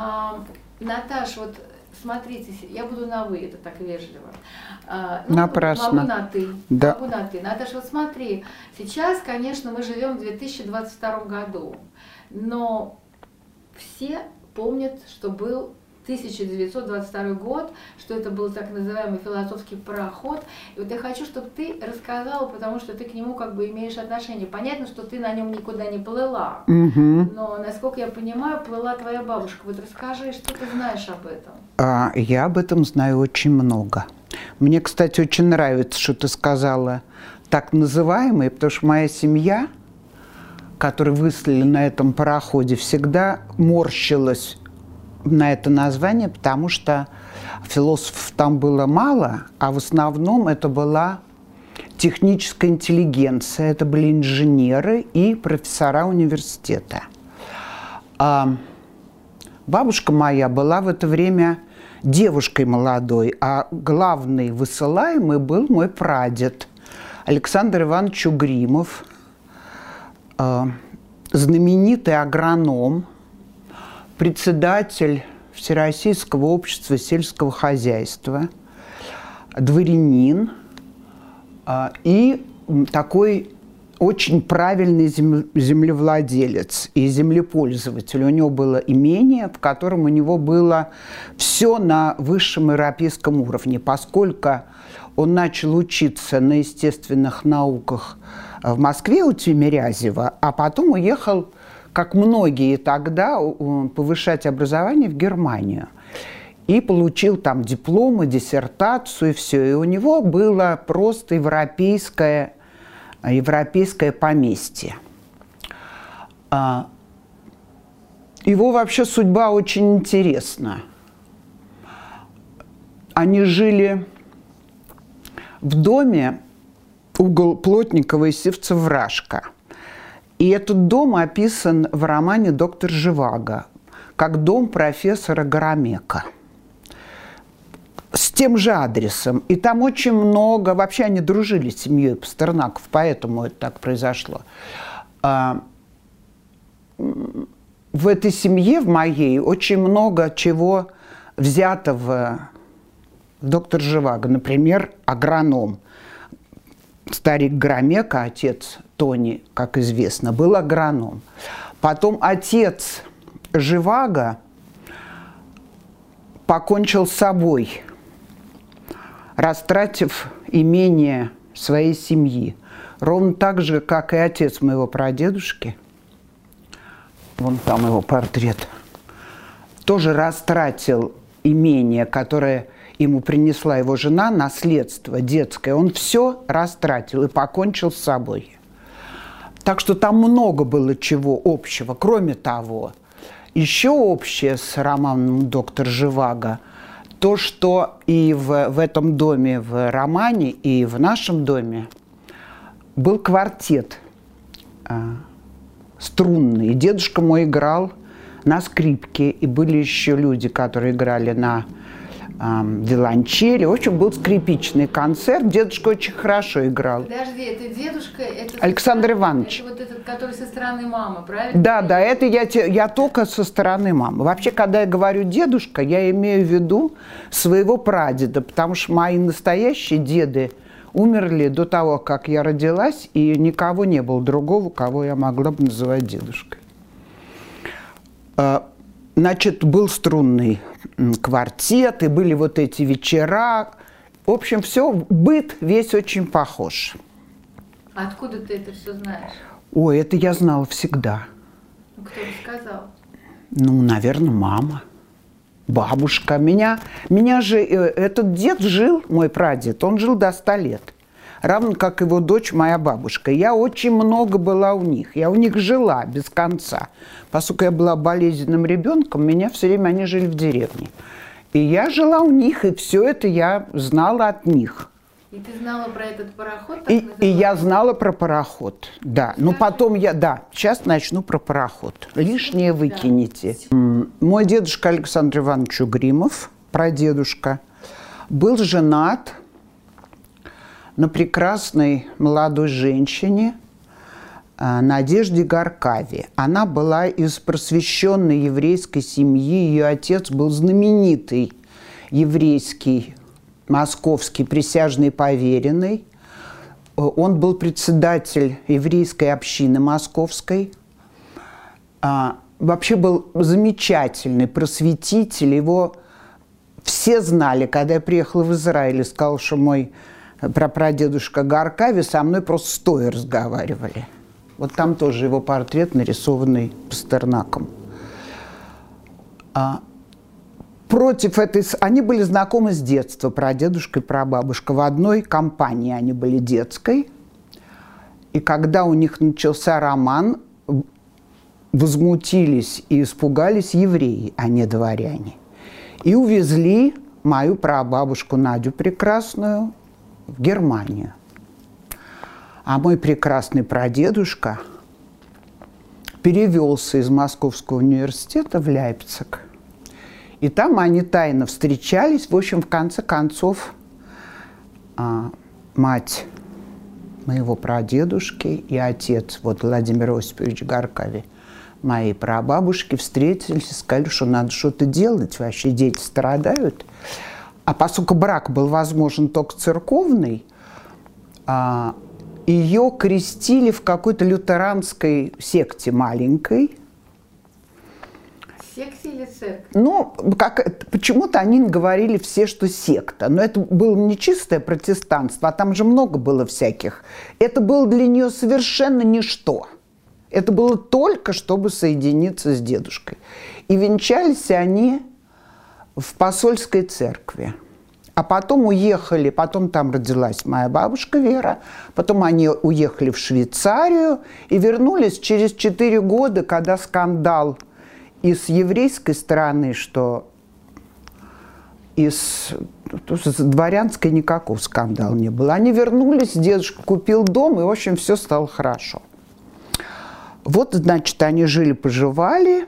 А, Наташ, вот смотрите, я буду на вы, это так вежливо. А, ну, Напрасно. Могу на ты. Да. Могу на ты. Наташа, вот смотри, сейчас, конечно, мы живем в 2022 году, но все помнят, что был 1922 год, что это был так называемый философский пароход. И вот я хочу, чтобы ты рассказала, потому что ты к нему как бы имеешь отношение. Понятно, что ты на нем никуда не плыла, угу. но, насколько я понимаю, плыла твоя бабушка. Вот расскажи, что ты знаешь об этом? А, я об этом знаю очень много. Мне, кстати, очень нравится, что ты сказала так называемый, потому что моя семья, которую выслали на этом пароходе, всегда морщилась на это название, потому что философов там было мало, а в основном это была техническая интеллигенция, это были инженеры и профессора университета. А бабушка моя была в это время девушкой молодой, а главный высылаемый был мой прадед Александр Иванович Угримов, а, знаменитый агроном – председатель Всероссийского общества сельского хозяйства, дворянин а, и такой очень правильный землевладелец и землепользователь. У него было имение, в котором у него было все на высшем европейском уровне, поскольку он начал учиться на естественных науках в Москве у Тимирязева, а потом уехал как многие тогда, повышать образование в Германию. И получил там дипломы, диссертацию и все. И у него было просто европейское, европейское поместье. А, его вообще судьба очень интересна. Они жили в доме угол Плотникова и Севцев-Рашка – и этот дом описан в романе «Доктор Живаго» как дом профессора Гарамека с тем же адресом. И там очень много... Вообще они дружили с семьей Пастернаков, поэтому это так произошло. А, в этой семье, в моей, очень много чего взято в доктор Живаго. Например, агроном. Старик Громека, отец Тони, как известно, был агроном. Потом отец Живаго покончил с собой, растратив имение своей семьи. Ровно так же, как и отец моего прадедушки. Вон там его портрет. Тоже растратил имение, которое ему принесла его жена, наследство детское. Он все растратил и покончил с собой. Так что там много было чего общего. Кроме того, еще общее с романом «Доктор Живаго» то, что и в, в этом доме, в романе, и в нашем доме был квартет э, струнный. Дедушка мой играл на скрипке, и были еще люди, которые играли на виолончели. В общем, был скрипичный концерт. Дедушка очень хорошо играл. Подожди, это дедушка? Это Александр Иванович. Это вот этот, который со стороны мамы, правильно? Да, да, это я, я только со стороны мамы. Вообще, когда я говорю дедушка, я имею в виду своего прадеда, потому что мои настоящие деды умерли до того, как я родилась, и никого не было другого, кого я могла бы называть дедушкой. Значит, был струнный квартет, и были вот эти вечера. В общем, все, быт весь очень похож. Откуда ты это все знаешь? Ой, это я знала всегда. Ну, кто рассказал? Ну, наверное, мама, бабушка. Меня, меня же, э, этот дед жил, мой прадед, он жил до 100 лет равно как его дочь, моя бабушка. Я очень много была у них. Я у них жила без конца. Поскольку я была болезненным ребенком, меня все время они жили в деревне. И я жила у них, и все это я знала от них. И ты знала про этот пароход? И, и я знала про пароход, да. Но потом я, да, сейчас начну про пароход. Лишнее выкинете. Да. Мой дедушка Александр Иванович Угримов, прадедушка, был женат на прекрасной молодой женщине, э, Надежде Гаркаве. Она была из просвещенной еврейской семьи. Ее отец был знаменитый еврейский московский присяжный поверенный. Э, он был председатель еврейской общины московской. А, вообще был замечательный просветитель. Его все знали, когда я приехала в Израиль и сказала, что мой прапрадедушка Гаркави со мной просто стоя разговаривали. Вот там тоже его портрет, нарисованный Пастернаком. А, против этой... Они были знакомы с детства, прадедушка и прабабушка. В одной компании они были детской. И когда у них начался роман, возмутились и испугались евреи, а не дворяне. И увезли мою прабабушку Надю Прекрасную в Германию. А мой прекрасный прадедушка перевелся из Московского университета в Лейпциг. И там они тайно встречались. В общем, в конце концов, а, мать моего прадедушки и отец, вот Владимир Осипович Гаркови, моей прабабушки, встретились и сказали, что надо что-то делать, вообще дети страдают. А поскольку брак был возможен только церковный, а, ее крестили в какой-то лютеранской секте маленькой. Секте или церковь? Ну, как, почему-то они говорили все, что секта. Но это было не чистое протестанство, а там же много было всяких. Это было для нее совершенно ничто. Это было только, чтобы соединиться с дедушкой. И венчались они в посольской церкви. А потом уехали, потом там родилась моя бабушка Вера, потом они уехали в Швейцарию и вернулись через 4 года, когда скандал и с еврейской стороны, что из с дворянской никакого скандала не было. Они вернулись, дедушка купил дом, и, в общем, все стало хорошо. Вот, значит, они жили-поживали,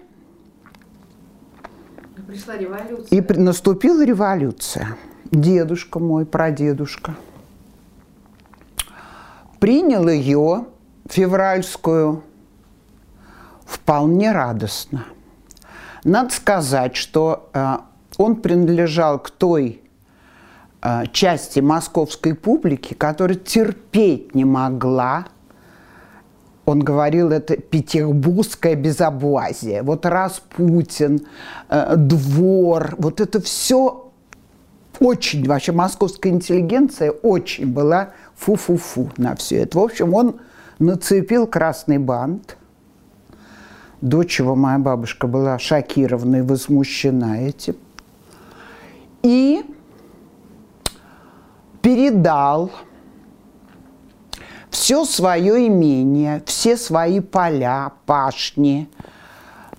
Пришла революция. И наступила революция. Дедушка мой, прадедушка, принял ее, февральскую, вполне радостно. Надо сказать, что э, он принадлежал к той э, части московской публики, которая терпеть не могла он говорил, это петербургское безобразие. Вот Распутин, э, двор, вот это все очень, вообще московская интеллигенция очень была фу-фу-фу на все это. В общем, он нацепил красный бант. Дочь его, моя бабушка, была шокирована и возмущена этим. И передал все свое имение, все свои поля, пашни,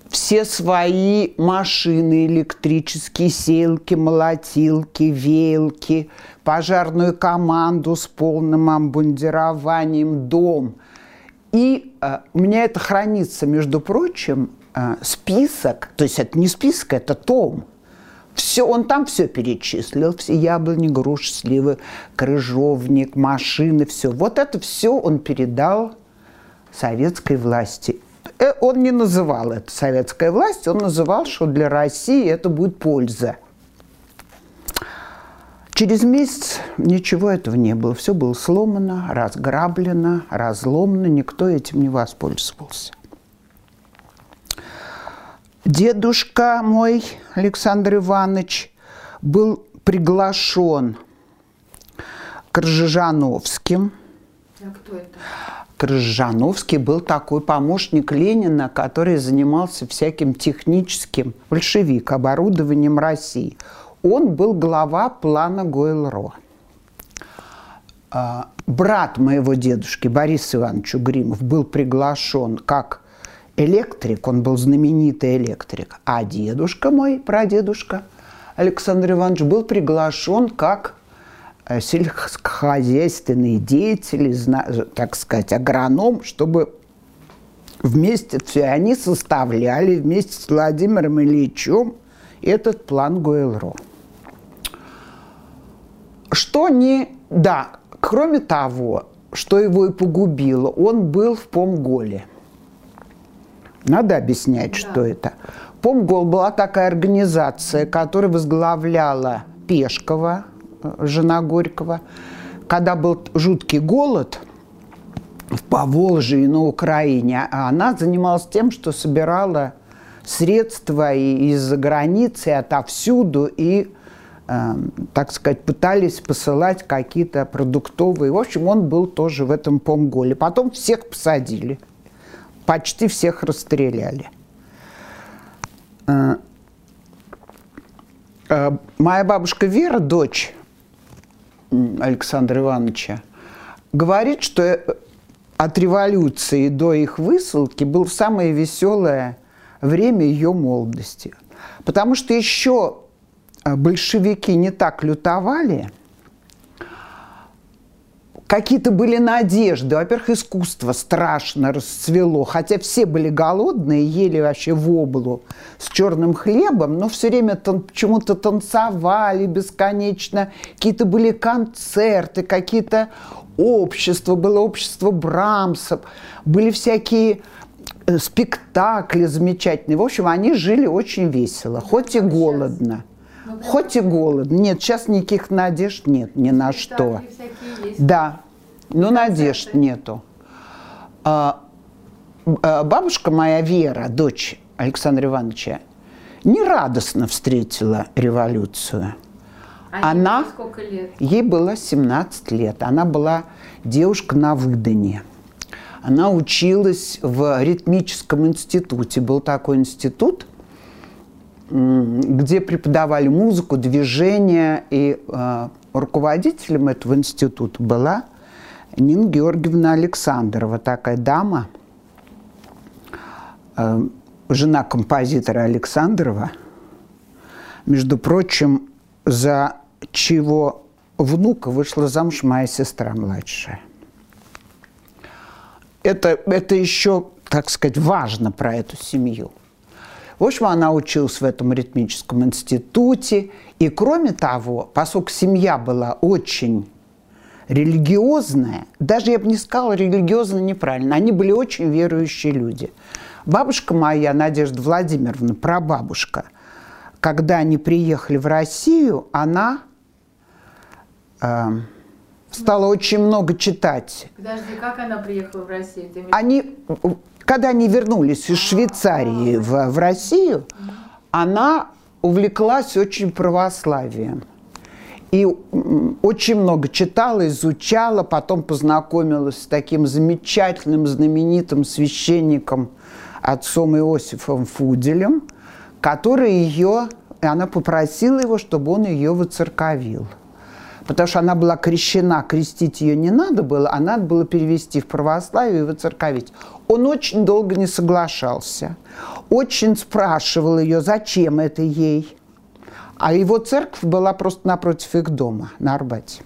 все свои машины электрические, селки, молотилки, веялки, пожарную команду с полным обмундированием, дом. И э, у меня это хранится, между прочим, э, список, то есть это не список, это том – все, он там все перечислил, все яблони, груши, сливы, крыжовник, машины, все. Вот это все он передал советской власти. Э, он не называл это советская власть, он называл, что для России это будет польза. Через месяц ничего этого не было. Все было сломано, разграблено, разломано. Никто этим не воспользовался. Дедушка мой, Александр Иванович, был приглашен Крыжановским. А кто это? Крыжановский был такой помощник Ленина, который занимался всяким техническим, большевик, оборудованием России. Он был глава плана Гойл-Ро. А, брат моего дедушки, Борис Иванович Угримов, был приглашен как электрик, он был знаменитый электрик. А дедушка мой, прадедушка Александр Иванович, был приглашен как э, сельскохозяйственный деятель, так сказать, агроном, чтобы вместе, все они составляли вместе с Владимиром Ильичем этот план Гуэлро. Что не... Да, кроме того, что его и погубило. Он был в Помголе. Надо объяснять, да. что это. Помгол была такая организация, которая возглавляла Пешкова, э, жена Горького. Когда был жуткий голод в Поволжье и на Украине, а она занималась тем, что собирала средства из-за границы, отовсюду, и, э, так сказать, пытались посылать какие-то продуктовые. В общем, он был тоже в этом Помголе. Потом всех посадили, почти всех расстреляли. Э, э, моя бабушка Вера, дочь Александра Ивановича, говорит, что э, от революции до их высылки было самое веселое время ее молодости. Потому что еще большевики не так лютовали – какие-то были надежды. Во-первых, искусство страшно расцвело, хотя все были голодные, ели вообще в облу с черным хлебом, но все время тан- почему-то танцевали бесконечно, какие-то были концерты, какие-то общества, было общество Брамса, были всякие э, спектакли замечательные. В общем, они жили очень весело, хоть и голодно. Ну, хоть и голодно. Нет, сейчас никаких надежд нет ни на что. Да, но надежд нету. А, а, бабушка моя Вера, дочь Александра Ивановича, нерадостно встретила революцию. А Она, лет? Ей было 17 лет. Она была девушка на выдане. Она училась в ритмическом институте. Был такой институт, где преподавали музыку, движение. И э, руководителем этого института была Нина Георгиевна Александрова, такая дама, э, жена композитора Александрова, между прочим, за чего внука вышла замуж моя сестра младшая. Это, это еще, так сказать, важно про эту семью. В общем, она училась в этом ритмическом институте. И кроме того, поскольку семья была очень религиозная, даже я бы не сказала религиозно неправильно, они были очень верующие люди. Бабушка моя, Надежда Владимировна, прабабушка, когда они приехали в Россию, она э, стала очень много читать. Подожди, как она приехала в Россию? Ты они, когда они вернулись из Швейцарии в, в Россию, она увлеклась очень православием. И очень много читала, изучала, потом познакомилась с таким замечательным, знаменитым священником, отцом Иосифом Фуделем, который ее, она попросила его, чтобы он ее воцерковил. Потому что она была крещена, крестить ее не надо было, а надо было перевести в православие и воцерковить. Он очень долго не соглашался. Очень спрашивал ее, зачем это ей – а его церковь была просто напротив их дома, на Арбате.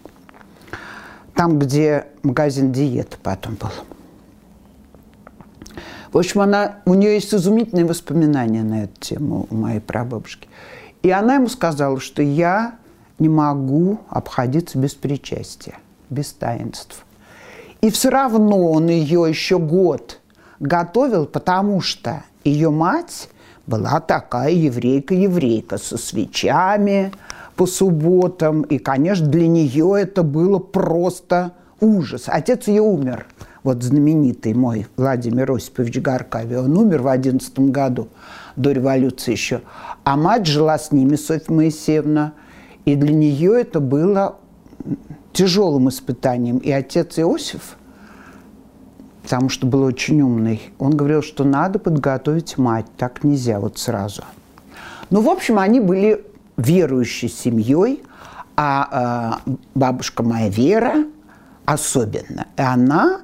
Там, где магазин диеты потом был. В общем, она, у нее есть изумительные воспоминания на эту тему у моей прабабушки. И она ему сказала, что я не могу обходиться без причастия, без таинств. И все равно он ее еще год готовил, потому что ее мать была такая еврейка-еврейка со свечами по субботам. И, конечно, для нее это было просто ужас. Отец ее умер. Вот знаменитый мой Владимир Осипович Гаркави. Он умер в одиннадцатом году, до революции еще. А мать жила с ними, Софья Моисеевна. И для нее это было тяжелым испытанием. И отец Иосиф – потому что был очень умный, он говорил, что надо подготовить мать, так нельзя вот сразу. Ну, в общем, они были верующей семьей, а э, бабушка моя Вера особенно. И она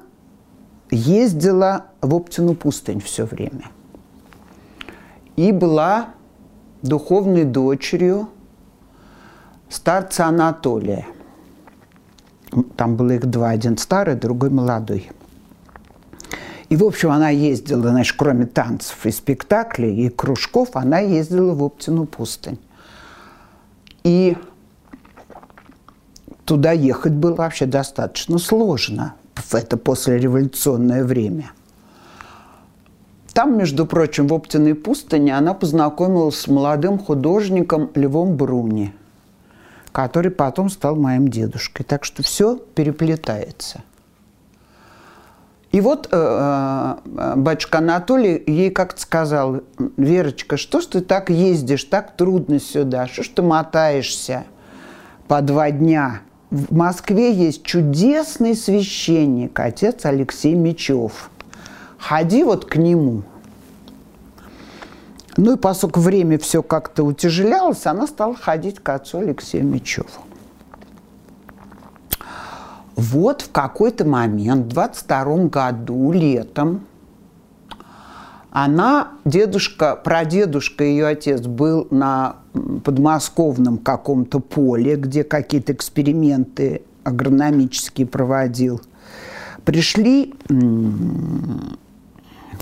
ездила в Оптину пустынь все время. И была духовной дочерью старца Анатолия. Там было их два, один старый, другой молодой – и, в общем, она ездила, значит, кроме танцев и спектаклей, и кружков, она ездила в Оптину пустынь. И туда ехать было вообще достаточно сложно. в это послереволюционное время. Там, между прочим, в Оптиной пустыне она познакомилась с молодым художником Львом Бруни, который потом стал моим дедушкой. Так что все переплетается – и вот э, э, батюшка Анатолий ей как-то сказал, Верочка, что ж ты так ездишь, так трудно сюда, что ж ты мотаешься по два дня? В Москве есть чудесный священник, отец Алексей Мечев. Ходи вот к нему. Ну и поскольку время все как-то утяжелялось, она стала ходить к отцу Алексею Мечеву. Вот в какой-то момент, в 22 году, летом, она, дедушка, прадедушка, ее отец был на подмосковном каком-то поле, где какие-то эксперименты агрономические проводил. Пришли,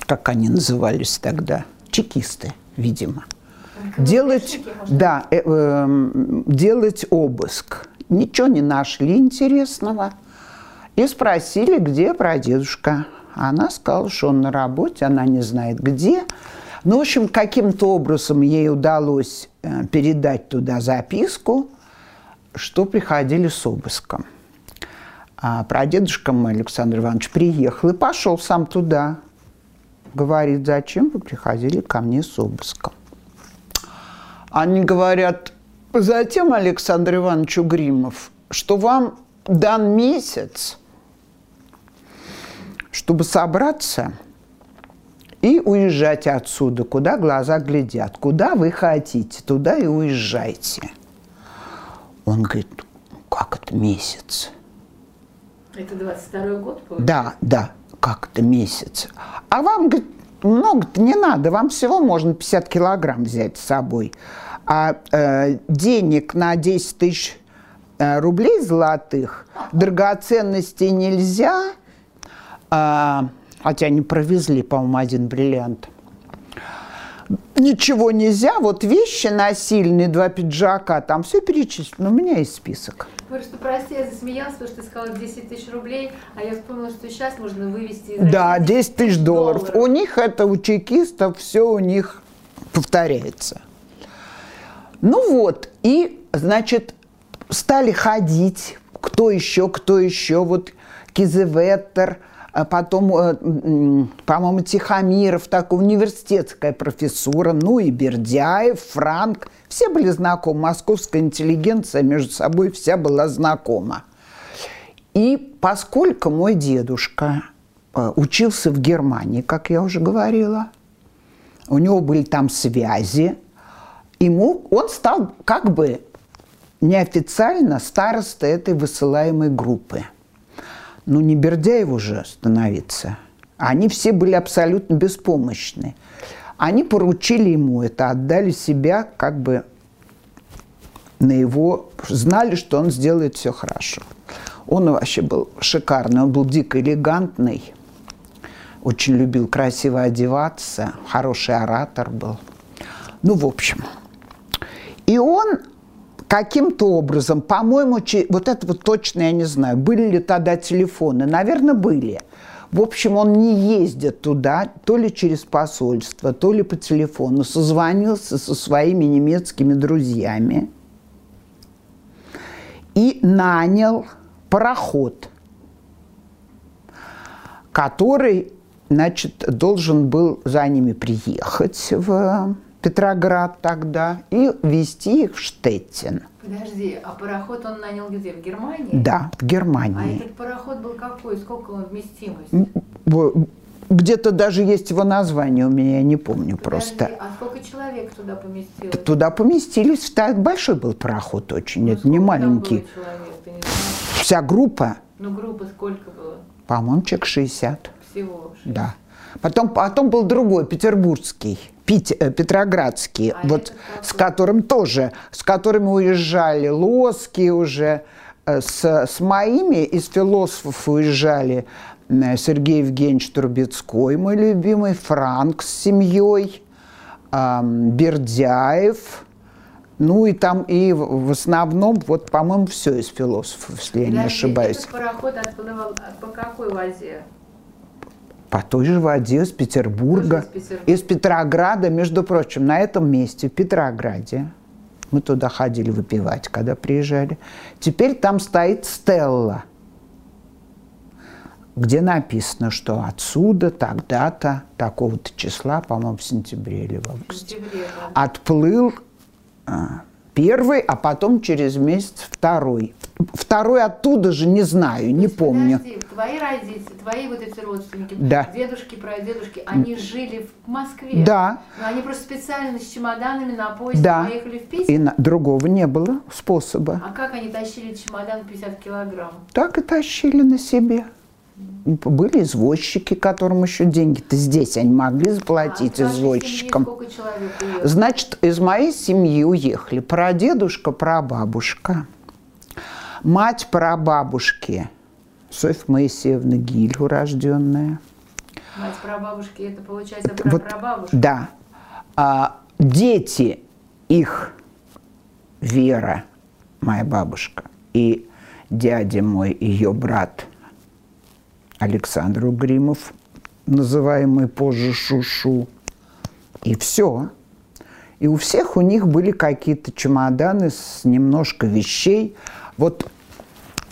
как они назывались тогда, чекисты, видимо, делать, да, э, э, делать обыск. Ничего не нашли интересного. И спросили, где прадедушка. Она сказала, что он на работе, она не знает где. Ну, в общем, каким-то образом ей удалось э, передать туда записку, что приходили с обыском. А прадедушка мой, Александр Иванович, приехал и пошел сам туда. Говорит, зачем вы приходили ко мне с обыском? Они говорят, затем, Александр Иванович Угримов, что вам дан месяц – чтобы собраться и уезжать отсюда, куда глаза глядят. Куда вы хотите, туда и уезжайте. Он говорит, как это месяц? Это 22 год, получается? Да, да, как это месяц. А вам, говорит, много-то не надо, вам всего можно 50 килограмм взять с собой. А э, денег на 10 тысяч э, рублей золотых, драгоценностей нельзя – а, хотя они провезли, по-моему, один бриллиант. Ничего нельзя, вот вещи насильные, два пиджака, там все перечислено, у меня есть список. Просто, прости, я засмеялась, потому что ты сказала 10 тысяч рублей, а я вспомнила, что сейчас можно вывести из Да, 10 тысяч долларов. долларов. У них это, у чекистов, все у них повторяется. Ну вот, и, значит, стали ходить, кто еще, кто еще, вот Кизеветтер – потом, э, по-моему, Тихомиров, так, университетская профессура, ну и Бердяев, Франк. Все были знакомы, московская интеллигенция между собой вся была знакома. И поскольку мой дедушка э, учился в Германии, как я уже говорила, у него были там связи, ему, он стал как бы неофициально старостой этой высылаемой группы – ну не Бердяев уже становиться. Они все были абсолютно беспомощны. Они поручили ему это, отдали себя как бы на его... Знали, что он сделает все хорошо. Он вообще был шикарный, он был дико элегантный, очень любил красиво одеваться, хороший оратор был. Ну, в общем. И он каким-то образом, по-моему, вот это вот точно я не знаю, были ли тогда телефоны, наверное, были. В общем, он не ездит туда, то ли через посольство, то ли по телефону, созвонился со своими немецкими друзьями и нанял пароход, который, значит, должен был за ними приехать в Петроград тогда и везти их в Штеттин. Подожди, а пароход он нанял где? В Германии? Да, в Германии. А этот пароход был какой? Сколько он вместимость? Где-то даже есть его название у меня, я не помню Подожди, просто. А сколько человек туда поместилось? Туда поместились, большой был пароход очень, ну, это не маленький. человек, Вся группа? Ну, группа сколько было? По-моему, человек 60. Всего? 60. Да. Потом, потом был другой, петербургский. Пить, э, Петроградский, а вот с которым тоже, с которыми уезжали Лоски уже, э, с, с моими из философов уезжали Сергей Евгеньевич Трубецкой, мой любимый, Франк с семьей, Бердяев, Ну и там и в основном, вот, по-моему, все из философов, если я не ошибаюсь. Этот пароход отплывал по какой воде? По той же воде из Петербурга, из Петербурга. из Петрограда, между прочим, на этом месте, в Петрограде. Мы туда ходили выпивать, когда приезжали. Теперь там стоит стелла, где написано, что отсюда, тогда-то, такого-то числа, по-моему, в сентябре или в В августе, сентябре, да. отплыл а, первый, а потом через месяц второй. Второй оттуда же не знаю, не То есть, помню. Подожди, твои родители, твои вот эти родственники, Да. дедушки, прадедушки, они жили в Москве. Да. Но они просто специально с чемоданами на поезде Да. поехали в Питер. И на- другого не было способа. А как они тащили чемодан 50 килограмм? Так и тащили на себе. Были извозчики, которым еще деньги-то здесь они могли заплатить а извозчикам. Значит, из моей семьи уехали прадедушка, прабабушка, мать прабабушки, Софья Моисеевна Гиль, урожденная. Мать прабабушки, это получается Вот, прабабушка. Да. А, дети их, Вера, моя бабушка, и дядя мой, ее брат Александр Угримов, называемый позже Шушу. И все. И у всех у них были какие-то чемоданы с немножко вещей. Вот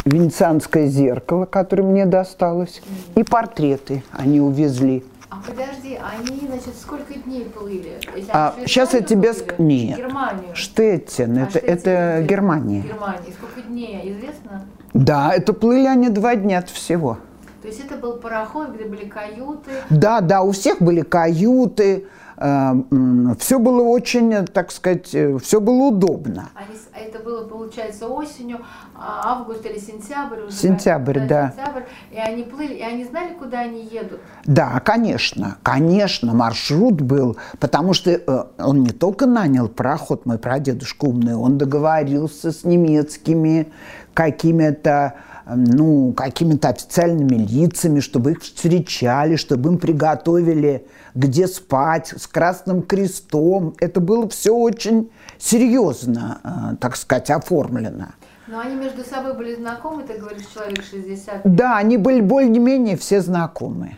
венецианское зеркало, которое мне досталось, и портреты они увезли. А подожди, они, значит, сколько дней плыли? А, щас я тебе плыли? ск- нет. Германию. Штеттин, А это, это? Германия. Германия. Сколько дней, известно? Да, это плыли они два дня от всего. То есть это был пароход, где были каюты. Да, да, у всех были каюты, все было очень, э, так сказать, все было удобно. С- а это было, получается, осенью, а, август или сентябрь. уже, Сентябрь, да. Сентябрь, и они плыли, и они знали, куда они едут. Да, конечно, конечно, маршрут был, потому что э, он не только нанял пароход, мой прадедушка умный, он договорился с немецкими какими-то, э, ну, какими-то официальными лицами, чтобы их встречали, чтобы им приготовили где спать, с Красным Крестом. Это было все очень серьезно, э, так сказать, оформлено. Но они между собой были знакомы, ты говоришь, человек 60. Да, они были более-менее все знакомые.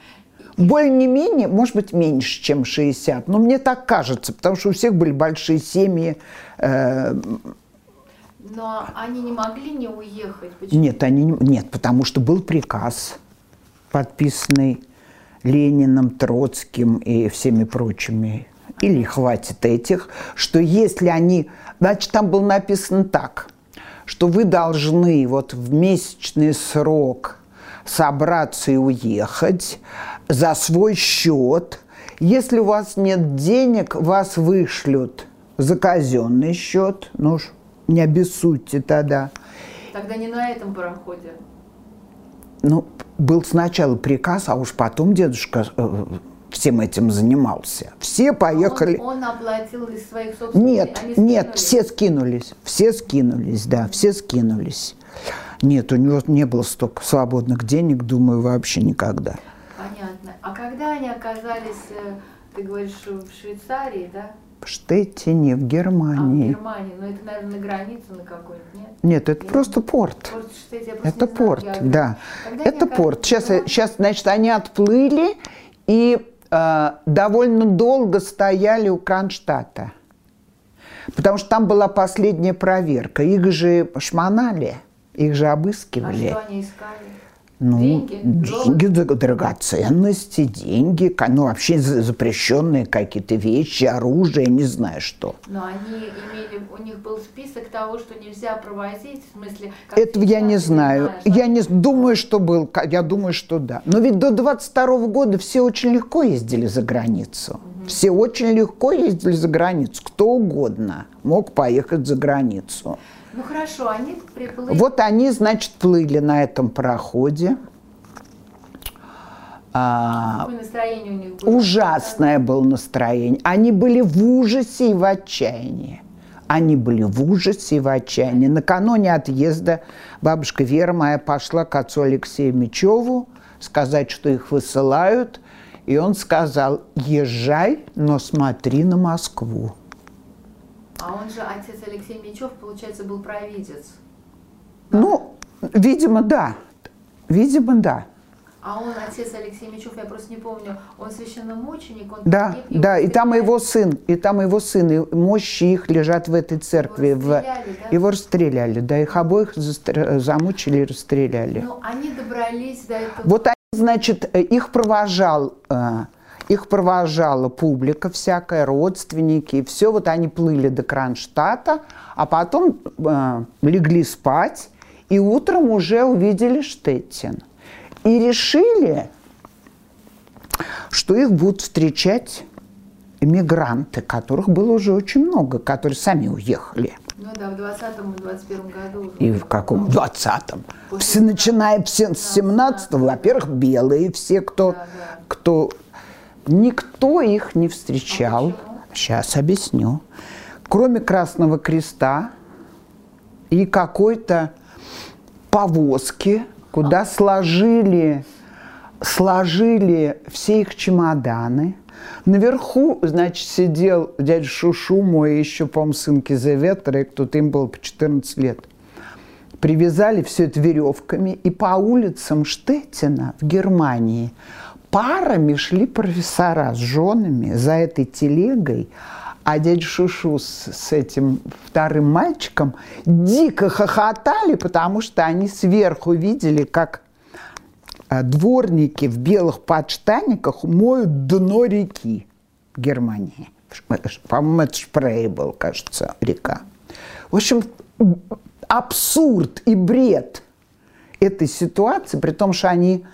Более-менее, может быть, меньше, чем 60. Но мне так кажется, потому что у всех были большие семьи. Э, Но они не могли не уехать. Почему? Нет, они, не- нет, потому что был приказ, подписанный Лениным, Троцким и всеми прочими. Или хватит этих, что если они... Значит, там было написано так, что вы должны вот в месячный срок собраться и уехать за свой счет. Если у вас нет денег, вас вышлют за казенный счет. Ну не обессудьте тогда. Тогда не на этом пароходе. Ну, был сначала приказ, а уж потом дедушка э, всем этим занимался. Все поехали. Он, он оплатил из своих собственных... Нет, нет, все скинулись. Все скинулись, да, все скинулись. Нет, у него не было столько свободных денег, думаю, вообще никогда. Понятно. А когда они оказались, э, ты говоришь, в Швейцарии, да? В Штеттине, в А, в Германии. Германии. Но это, наверное, на границе на какой-нибудь, нет? Нет, это просто порт. Порт я просто Это не знаю порт, географию. да. Когда Это порт. Сейчас, Германии, сейчас, значит, они отплыли и э, довольно долго стояли у Кронштадта. Потому что там была последняя проверка. Их же шмонали, их же А обыскивали. что они искали? Ну, Деньги? деньги, драг- драгоценности, деньги, ну, вообще за- запрещенные какие-то вещи, оружие, не знаю что. Но они имели, у них был список того, что нельзя провозить, в смысле... как Этого я не знаю. знаешь, Я не думаю, что был. Я думаю, что да. Но ведь до 22 года все очень легко ездили за границу. Все очень легко ездили за границу. Кто угодно мог поехать за границу. Ну хорошо, они приплыли... Вот они, значит, плыли на этом пароходе. А, Какое настроение у них было? Ужасное было настроение. Они были в ужасе и в отчаянии. Они были в ужасе и в отчаянии. Накануне отъезда бабушка Вера моя пошла к отцу Алексею Мечеву сказать, что их высылают. И он сказал, езжай, но смотри на Москву. А он же, отец Алексей Мечев, получается, был провидец. Да? Ну, видимо, да. Видимо, да. А он, отец Алексей Мечев, я просто не помню, он священномученик, он Да, погиб, да, и там его сын, и там его сын, и мощи их лежат в этой церкви. Его в- расстреляли, да? Его расстреляли, да, их обоих застр- замучили и расстреляли. Ну, они добрались до этого. Вот они, значит, э, их провожал, э, их провожала публика всякая, родственники, и все, вот они плыли до Кронштадта, а потом э, легли спать, и утром уже увидели Штеттин. И решили, что их будут встречать иммигранты, которых было уже очень много, которые сами уехали. Ну да, в 20-м и 21 году. уже. И в каком? В 20-м. После Все, начиная с 17-го, во-первых, белые, все, кто, Да, да. кто... Никто их не встречал. Сейчас объясню. Кроме Красного Креста и какой-то повозки, куда сложили, сложили все их чемоданы. Наверху, значит, сидел дядя Шушу, мой еще, по-моему, сын Кизеветра, и кто-то им было по 14 лет. Привязали все это веревками, и по улицам Штеттина в Германии парами шли профессора с женами за этой телегой, а дядя Шушу с, с этим вторым мальчиком дико хохотали, потому что они сверху видели, как а, дворники в белых подштаниках моют дно реки Германии. Ш- По-моему, это Шпрей был, кажется, река. В общем, абсурд и бред этой ситуации, при том, что они,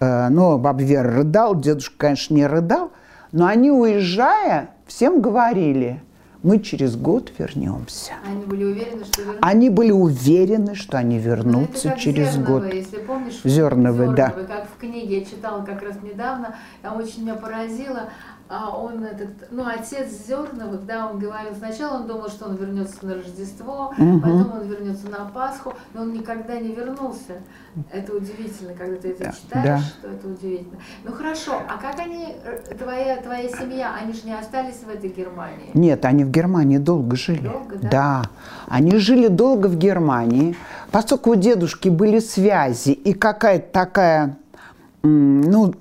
э, ну, баба Вера рыдал, дедушка, конечно, не рыдал, но они, уезжая, всем говорили, мы через год вернемся. Они были уверены, что вернутся. Они были уверены, что они Ну, вернутся через Зерновы, год. Если помнишь, Зерновы, да. как в книге я читала как раз недавно, там очень меня поразило, а он этот, ну, отец Зерновых, да, он говорил, сначала он думал, что он вернется на Рождество, Мгм. потом он вернется на Пасху, но он никогда не вернулся. Это удивительно, когда ты это Да, читаешь, да. что это удивительно. Ну хорошо, а как они, э, твоя, твоя семья, они же не остались в этой Германии? Нет, они в Германии долго жили. Долго, да? они жили долго в Германии, поскольку у дедушки были связи и какая-то такая, ну,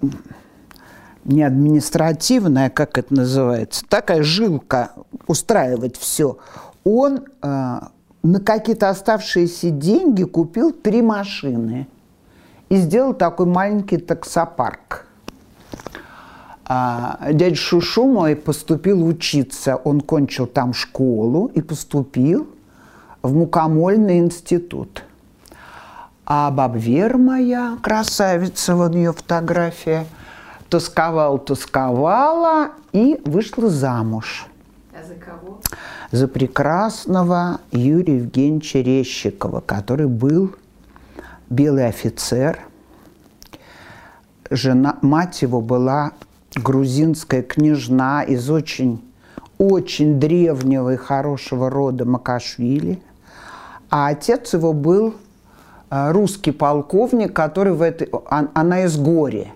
не административная, как это называется, такая жилка устраивать все. Он э, на какие-то оставшиеся деньги купил три машины и сделал такой маленький таксопарк. А дядя Шушу мой поступил учиться. Он кончил там школу и поступил в мукомольный институт. А баб Вера моя, красавица, вот ее фотография, тосковала, тосковала и вышла замуж А за кого? за прекрасного Юрия Евгеньевича Резчикова, который был белый офицер. Жена, мать его была грузинская княжна из очень, очень древнего и хорошего рода Макашвили. А отец его был э, русский полковник, который в этой... он- Она из Гори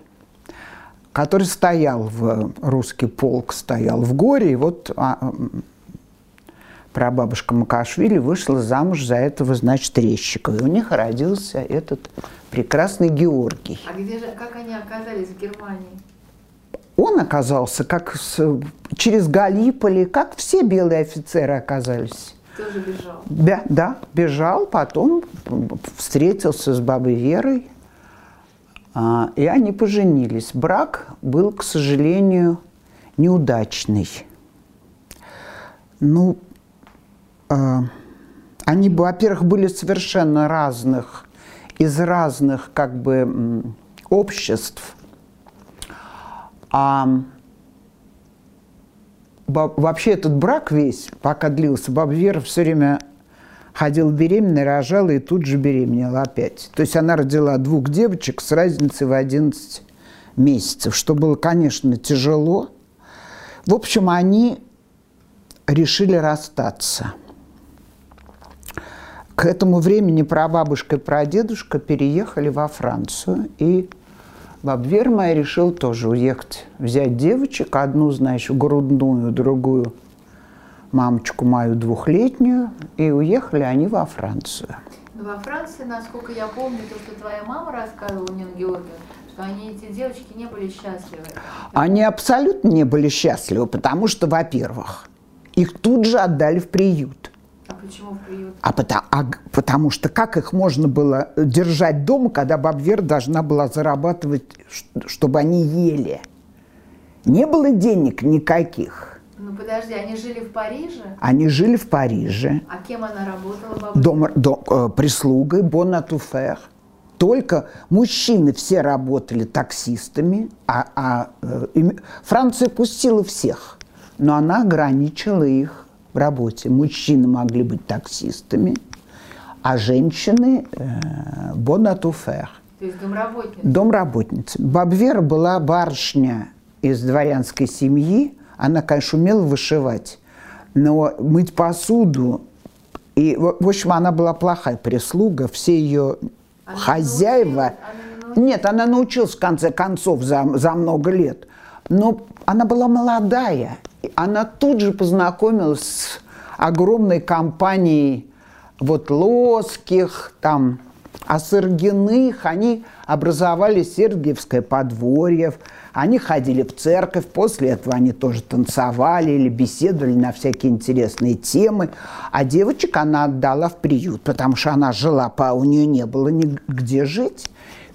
который стоял в русский полк, стоял в горе, и вот а, прабабушка Макашвили вышла замуж за этого, значит, Резчикова. И у них родился этот прекрасный Георгий. А где же, как они оказались в Германии? Он оказался как с- через Галиполи, как все белые офицеры оказались. Тоже бежал. Да, да, бежал, потом встретился с бабой Верой, и они поженились. Брак был, к сожалению, неудачный. Ну, а, они, во-первых, были совершенно разных, из разных как бы обществ. А вообще этот брак весь, пока длился, баба Вера все время ходила беременная, рожала и тут же беременела опять. То есть она родила двух девочек с разницей в 11 месяцев, что было, конечно, тяжело. В общем, они решили расстаться. К этому времени прабабушка и прадедушка переехали во Францию, и Бабвер моя решил тоже уехать, взять девочек, одну, знаешь, грудную, другую мамочку мою двухлетнюю, и уехали они во Францию. Во Франции, насколько я помню, то, что твоя мама рассказывала, Нина Георгиевна, что они, эти девочки, не были счастливы. Они абсолютно не были счастливы, потому что, во-первых, их тут же отдали в приют. А почему в приют? А потому, а потому что как их можно было держать дома, когда Бабвер должна была зарабатывать, чтобы они ели? Не было денег никаких. Ну подожди, они жили в Париже? Они жили в Париже, А кем она работала, бабушка? дом, дом- э, прислугой, бонатуфер. Только мужчины все работали таксистами, а, а, э, им- Франция пустила всех, но она ограничила их в работе. Мужчины могли быть таксистами, а женщины э, бонатуфер. То есть домработница. Домработница. Бабвера была барышня из дворянской семьи. Она, конечно, умела вышивать, но мыть посуду. И, в общем, она была плохая прислуга. Все ее Она хозяева... научилась- она не научилась? Нет, она научилась, в конце концов, за, за много лет. Но она была молодая. Она тут же познакомилась с огромной компанией вот Лоских, там, Осыргиных. Они образовали Сергиевское подворье. Они ходили в церковь. После этого они тоже танцевали или беседовали на всякие интересные темы. А девочек она отдала в приют, потому что она жила, по, у нее не было нигде жить.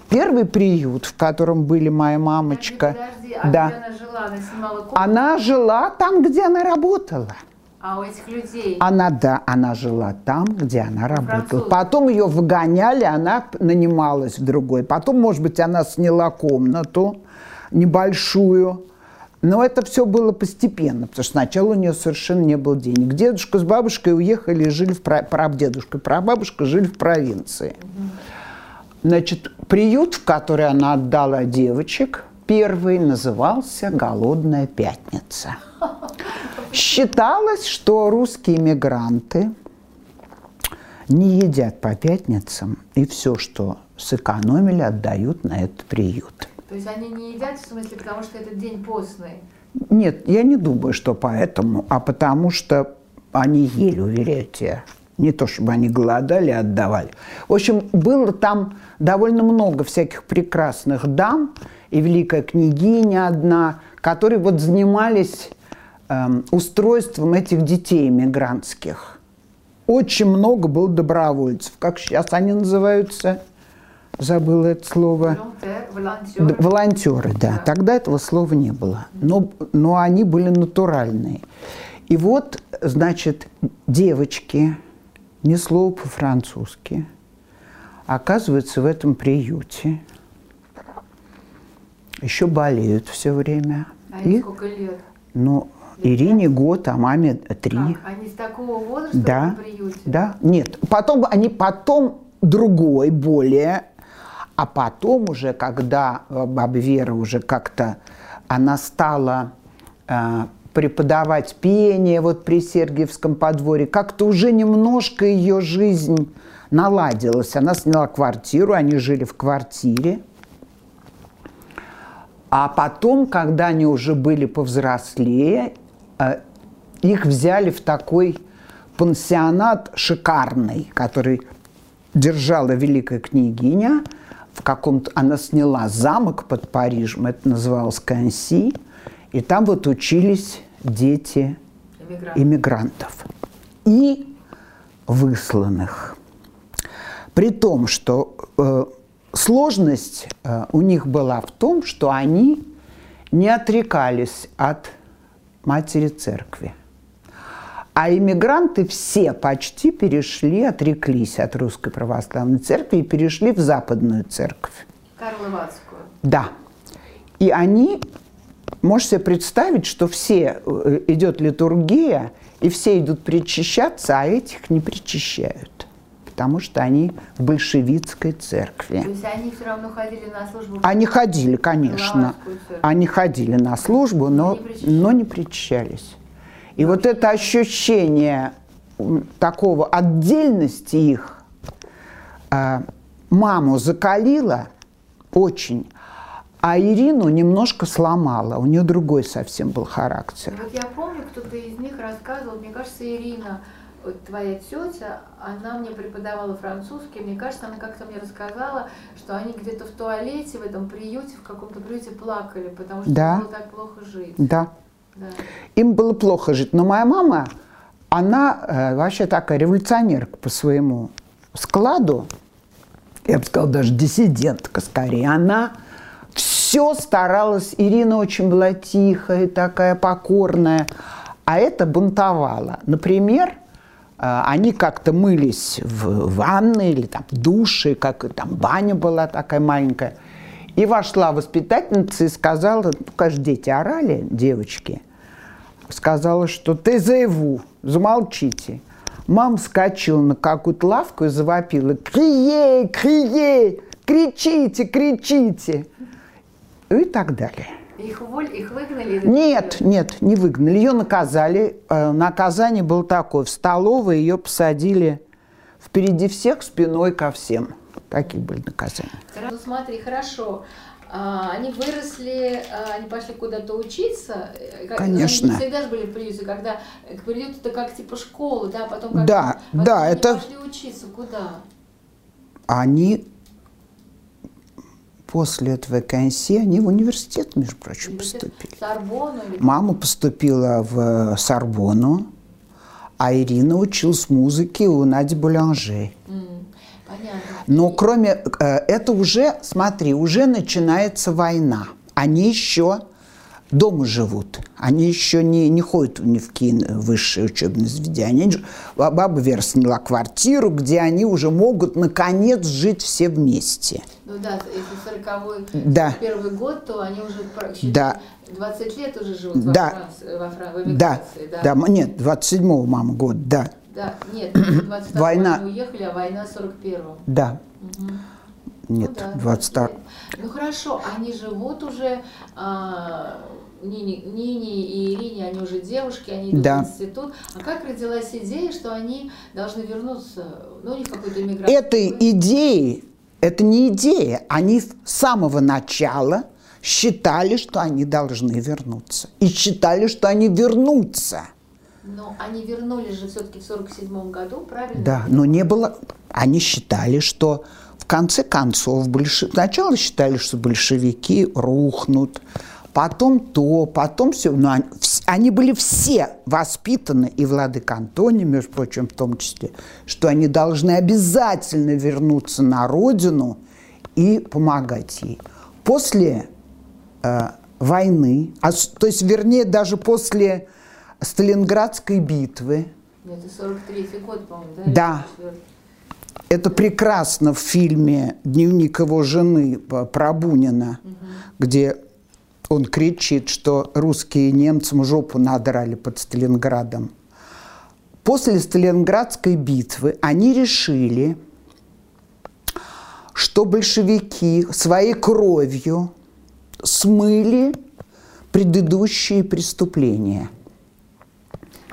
Первый приют, в котором были моя мамочка, Подожди, а да, она жила? Она снимала комнату? она жила там, где она работала. А у этих людей? Она, да, она жила там, где она работала. Французы. Потом ее выгоняли, она нанималась в другой. Потом, может быть, она сняла комнату небольшую. Но это все было постепенно, потому что сначала у нее совершенно не было денег. Дедушка с бабушкой уехали и жили в про- прабдедушка, прабабушка жили в провинции. Значит, приют, в который она отдала девочек, первый назывался «Голодная пятница». Считалось, что русские мигранты не едят по пятницам, и все, что сэкономили, отдают на этот приют. То есть они не едят, в смысле, потому что этот день постный? Нет, я не думаю, что поэтому, а потому что они ели, уверяю тебя. Не то, чтобы они голодали, а отдавали. В общем, было там довольно много всяких прекрасных дам, и великая княгиня одна, которые вот занимались эм, устройством этих детей мигрантских. Очень много было добровольцев. Как сейчас они называются? Забыла это слово. Волонтер, Д- волонтер. Волонтеры, да. Да. Тогда этого слова не было. Но, но они были натуральные. И вот, значит, девочки, ни слова по-французски, оказываются в этом приюте. Еще болеют все время. А им сколько лет? ну, Ирине год, а маме три. Как? Они с такого возраста в Да, этом приюте? да, нет. Потом они потом другой, более, а потом уже, когда э, баба Вера уже как-то она стала э, преподавать пение вот при Сергиевском подворье, как-то уже немножко ее жизнь наладилась. Она сняла квартиру, они жили в квартире. А потом, когда они уже были повзрослее, их взяли в такой пансионат шикарный, который держала великая княгиня. В каком-то она сняла замок под Парижем, это называлось Канси, и там вот учились дети Иммигрант. иммигрантов и высланных. При том, что э, сложность э, у них была в том, что они не отрекались от матери церкви. А иммигранты все почти перешли, отреклись от русской православной церкви и перешли в западную церковь. Карловацкую. Да. И они, можешь себе представить, что все э, идет литургия, и все идут причащаться, а этих не причащают, потому что они в большевистской То церкви. есть они все равно ходили на службу? Они ходили, конечно, они ходили на службу, но, не но не причащались. И вот это ощущение такого отдельности их э, маму закалило очень, А Ирину немножко сломала, у нее другой совсем был характер. Вот я помню, кто-то из них рассказывал, мне кажется, Ирина, вот твоя тетя, она мне преподавала французский, мне кажется, она как-то мне рассказала, что они где-то в туалете, в этом приюте, в каком-то приюте плакали, потому что Да. было так плохо жить. Да. Да. Им было плохо жить. Но моя мама, она э, вообще такая революционерка по своему складу. Я бы сказала, даже диссидентка скорее. Она все старалась. Ирина очень была тихая, такая покорная. А это бунтовало. Например, они как-то мылись в ванной или там в душе, как там баня была такая маленькая. И вошла воспитательница и сказала, ну, конечно, дети орали, девочки, сказала, что ты заяву, замолчите. Мама вскочила на какую-то лавку и завопила, крие, крие, кричите, кричите. И так далее. Их уволили, их выгнали? Нет, нет, не выгнали. Ее наказали. Э, Наказание было такое. В столовой ее посадили впереди всех, спиной ко всем. Такие были наказания. Ну смотри, хорошо. А, Они выросли, а, они пошли куда-то учиться. э, Конечно. Они всегда же были в приюте, когда приюту это как типа школы, да, потом как Да, потом да, они это- пошли учиться куда? Они после этого КНС, они в университет, между прочим, поступили. Сорбону Мама поступила в Сорбону, а Ирина училась музыке у Нади Буланже. Понятно. Но кроме э, это уже, смотри, уже начинается война. Они еще дома живут. Они еще не, не ходят ни в какие высшие учебные заведения. Они Баба Вера сняла квартиру, где они уже могут наконец жить все вместе. Ну да, если 40 Да. первый год, то они уже Да. 20 лет уже живут во Да. Франции, во Фран- в Да, эмиграции, да. да, нет, 27-го мама год, да, Да, нет, 22 Война. они уехали, а война 41-го. да. Ну Нет, да, 22 20 лет. Ну хорошо, они живут уже, а, Нине, Нине и Ирине, они уже девушки, они идут Да. в институт. А как родилась идея, что они должны вернуться, ну, у них какой-то иммиграция? этой идеи, это не идея, они с самого начала считали, что они должны вернуться. И считали, что они вернутся. Но они вернулись же все-таки в 47 году, правильно? Да, но не было... Они считали, что в конце концов, больше... сначала считали, что большевики рухнут, потом то, потом все. Но они, они были все воспитаны, и Владыка Антоний, между прочим, в том числе, что они должны обязательно вернуться на родину и помогать ей. После э, войны, а то есть, вернее, даже после Сталинградской битвы, Это 43-й год, по-моему, да? Да. Или 44-й? Это прекрасно в фильме «Дневник его жены» про Бунина, где он кричит, что русские немцам жопу надрали под Сталинградом. После Сталинградской битвы они решили, что большевики своей кровью смыли предыдущие преступления.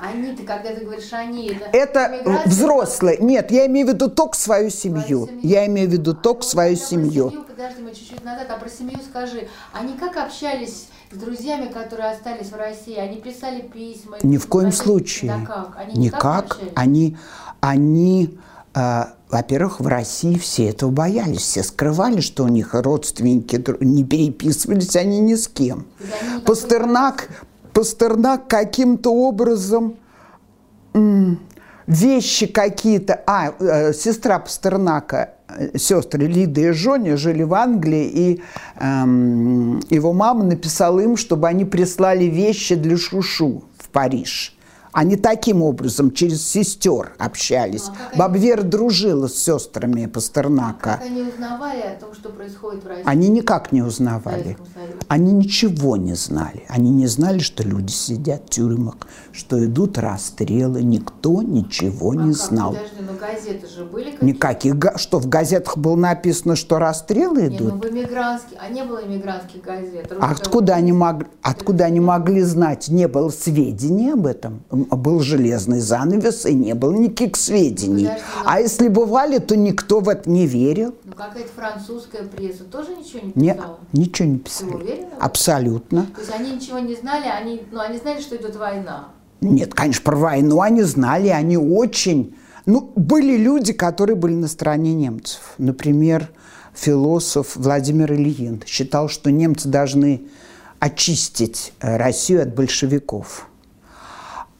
Они-то, когда ты говоришь они, это... Это эмиграция? взрослые. Нет, я имею в виду только свою семью. семью. Я имею в виду только Ну, свою семью. семью, подожди, мы чуть-чуть назад, а про семью скажи. Они как общались с друзьями, которые остались в России? Они писали письма? Ни в коем Они- случае. Да как? Они никак, Никак. Они, они э, во-первых, в России все этого боялись, все скрывали, что у них родственники не переписывались они ни с кем. Они Пастернак, Пастернак каким-то образом вещи какие-то... А, э, сестра Пастернака, э, сестры Лида и Жоня жили в Англии, и эм, его мама написала им, чтобы они прислали вещи для Шушу в Париж. Они таким образом через сестер общались. Ну, а как они- дружила с сестрами Как Пастернака. они узнавали о том, что происходит в России? Они никак не узнавали. Они ничего не знали. Они не знали, что люди сидят в тюрьмах, что идут расстрелы. Никто ничего А не как? знал. Подожди, ну газеты же были? Никаких. Что, в газетах было написано, что расстрелы Не, идут? ну в эмигрантских, а не было эмигрантских газет. А откуда они, могли, откуда они могли знать? Не было сведений об этом. М, Был железный занавес, и не было никаких сведений. Подожди, ну- А если бывали, то никто в это не верил. Ну какая-то французская пресса тоже ничего не Не, писала? ничего не Ты писали. уверена? Абсолютно. То есть они ничего не знали, они, ну, они знали, что идет война. Нет, конечно, про войну они знали, они очень... Ну, были люди, которые были на стороне немцев. Например, философ Владимир Ильин считал, что немцы должны очистить э, Россию от большевиков.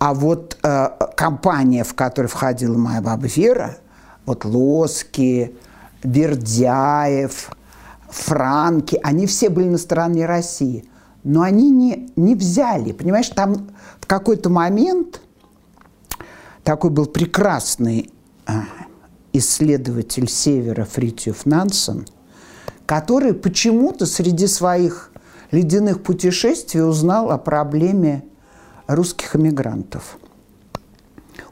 А вот э, компания, в которой входила моя баба Вера, вот Лоски, Бердяев, Франки, они все были на стороне России. Но они не, не взяли. Понимаешь, там в какой-то момент такой был прекрасный а, исследователь Севера Фритьев Нансен, который почему-то среди своих ледяных путешествий узнал о проблеме русских эмигрантов.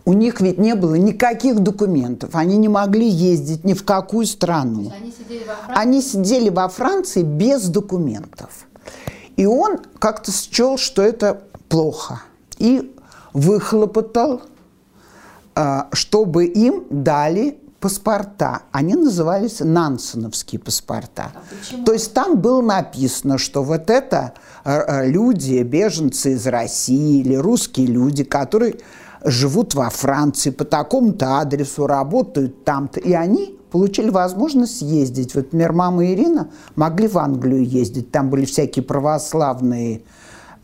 У них ведь не было никаких документов, они не могли ездить ни в какую страну. они сидели во Франции. Они сидели во Франции без документов. И он как-то счел, что это плохо. И выхлопотал, а, чтобы им дали паспорта. Они назывались нансеновские паспорта. А почему? То есть там было написано, что вот это э, э, люди, беженцы из России или русские люди, которые живут во Франции по такому-то адресу, работают там-то, и они получили возможность ездить. Вот, например, мама Ирина могли в Англию ездить, там были всякие православные,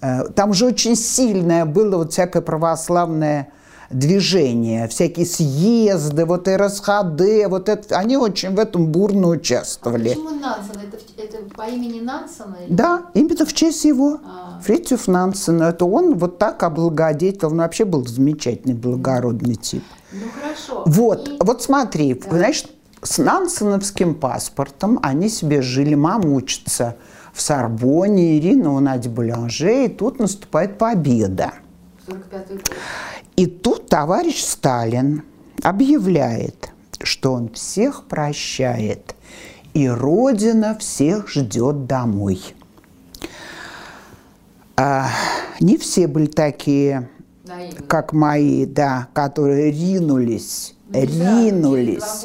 э, там же очень сильное было вот всякое православное движение, всякие съезды, вот РСХД, вот это, они очень в этом бурно А участвовали. почему Нансен? Это, это по имени Нансена? или- Да, именно в честь его. А. Фритьев Нансен, это он вот так облагодетельствовал, он вообще был замечательный, благородный тип. Ну хорошо. Вот, И- вот смотри, знаешь, с нансеновским паспортом они себе жили, мама учится в Сорбоне, Ирина у Нади Буланже, и тут наступает победа. 45-й год. И тут товарищ Сталин объявляет, что он всех прощает, и Родина всех ждет домой. А, не все были такие, Наивно. как мои, да, которые ринулись, Ну, ринулись.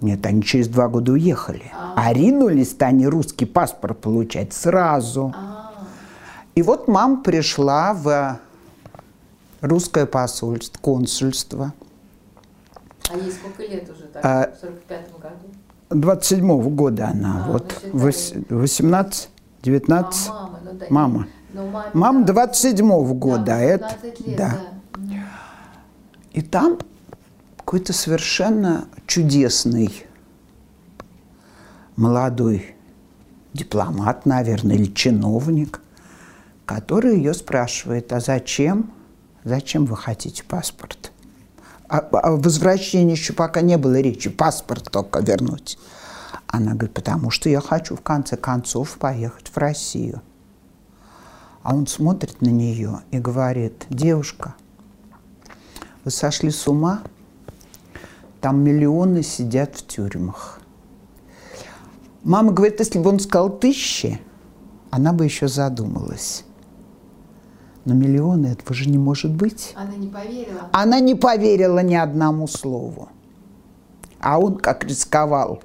Нет, они через два года уехали. А, ринулись-то они русский паспорт получать сразу. А, И вот мама пришла в русское посольство, консульство. а ей сколько лет уже так, А, в 45-м году? 27-го года она, А, вот ну, считай. вось- 18, 19. А, мама, ну да. Мама. Ну, маме, Мама да. 27-го года, Да, это... 15 лет, да. да. И там какой-то совершенно чудесный молодой дипломат, наверное, или чиновник, который ее спрашивает, а зачем, зачем вы хотите паспорт? А, о возвращении еще пока не было речи, паспорт только вернуть. Она говорит, потому что я хочу в конце концов поехать в Россию. А он смотрит на нее и говорит, девушка, вы сошли с ума? Там миллионы сидят в тюрьмах. Мама говорит, если бы он сказал тысячи, она бы еще задумалась. Но миллионы этого же не может быть. Она не поверила. Она не поверила ни одному слову. А он как рисковал.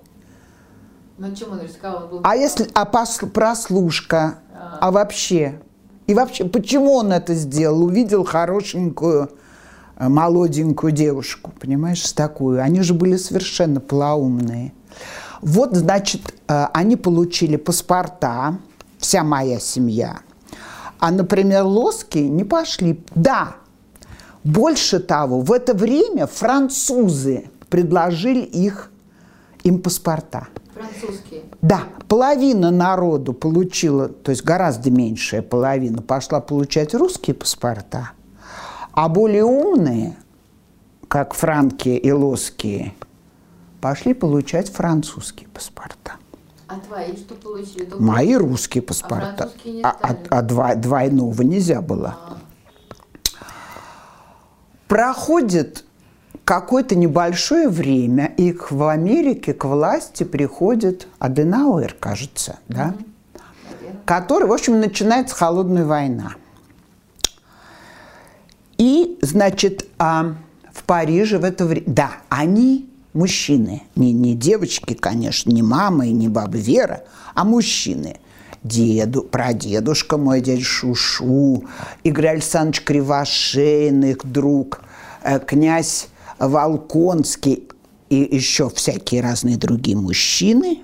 Ну, чем он рисковал? Он был А если, а пос- прослушка, а вообще? И вообще, почему он это сделал? Увидел хорошенькую, э, молоденькую девушку, понимаешь, такую. Они же были совершенно полоумные. Вот, значит, э, они получили паспорта, вся моя семья. А, например, Лоски не пошли. Да, больше того, в это время французы предложили их, им паспорта. французский. Да, половина народу получила, то есть гораздо меньшая половина пошла получать русские паспорта, а более умные, как франки и лоские, пошли получать французские паспорта. А твои что получили? Только- Мои русские паспорта. не А, а- стали? а два- двойного нельзя было. А, Проходит какое-то небольшое время их в Америке к власти приходит Аденауэр, кажется, да? Который, в общем, начинается холодная война. И, значит, а, в Париже в это время... Да, они мужчины, не, не девочки, конечно, не мама и не баба Вера, а мужчины. Деду, прадедушка мой, дядя Шушу, Игорь Александрович Кривошеин, их друг, э, князь Волконский и еще всякие разные другие мужчины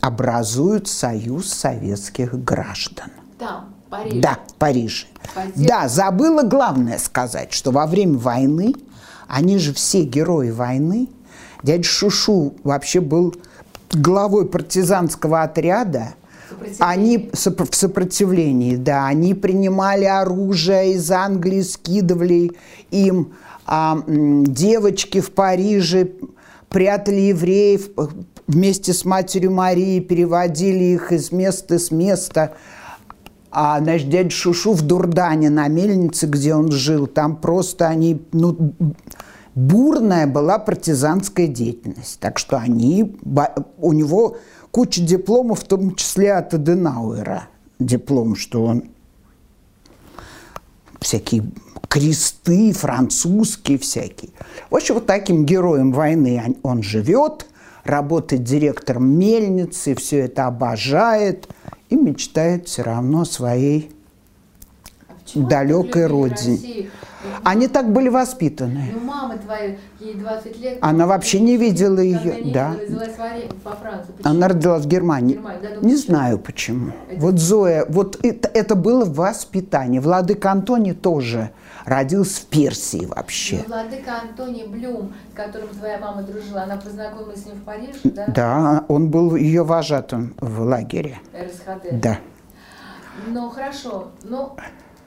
образуют союз советских граждан. Там, в Париже. Да, в Париже. Поддержка. Да, забыла главное сказать, что во время войны, они же все герои войны, дядя Шушу вообще был главой партизанского отряда, они в сопротивлении, да, они принимали оружие из Англии, скидывали им а, девочки в Париже, прятали евреев э, вместе с матерью Марией, переводили их из места с места. А наш дядя Шушу в Дурдане на мельнице, где он жил, там просто они, ну, бурная была партизанская деятельность. Так что они, у него куча дипломов, в том числе от Аденауэра. Диплом, что он всякие кресты французские всякие. В общем, вот таким героем войны он- живет, работает директором мельницы, все это обожает и мечтает все равно о своей А далекой родине. Россию? Они так были воспитаны. Ну, мама твоя, ей 20 лет. Она вообще не видела ее, да. Она родилась в Германии. Не знаю почему. Вот Зоя, вот это, это было воспитание. Владыка Антоний тоже родился в Персии вообще. Ну, владыка Антоний Блюм, с которым твоя мама дружила, она познакомилась с ним в Париже, да? Да, он был ее вожатым в лагере. РСХТ. Да. Ну, хорошо. Ну,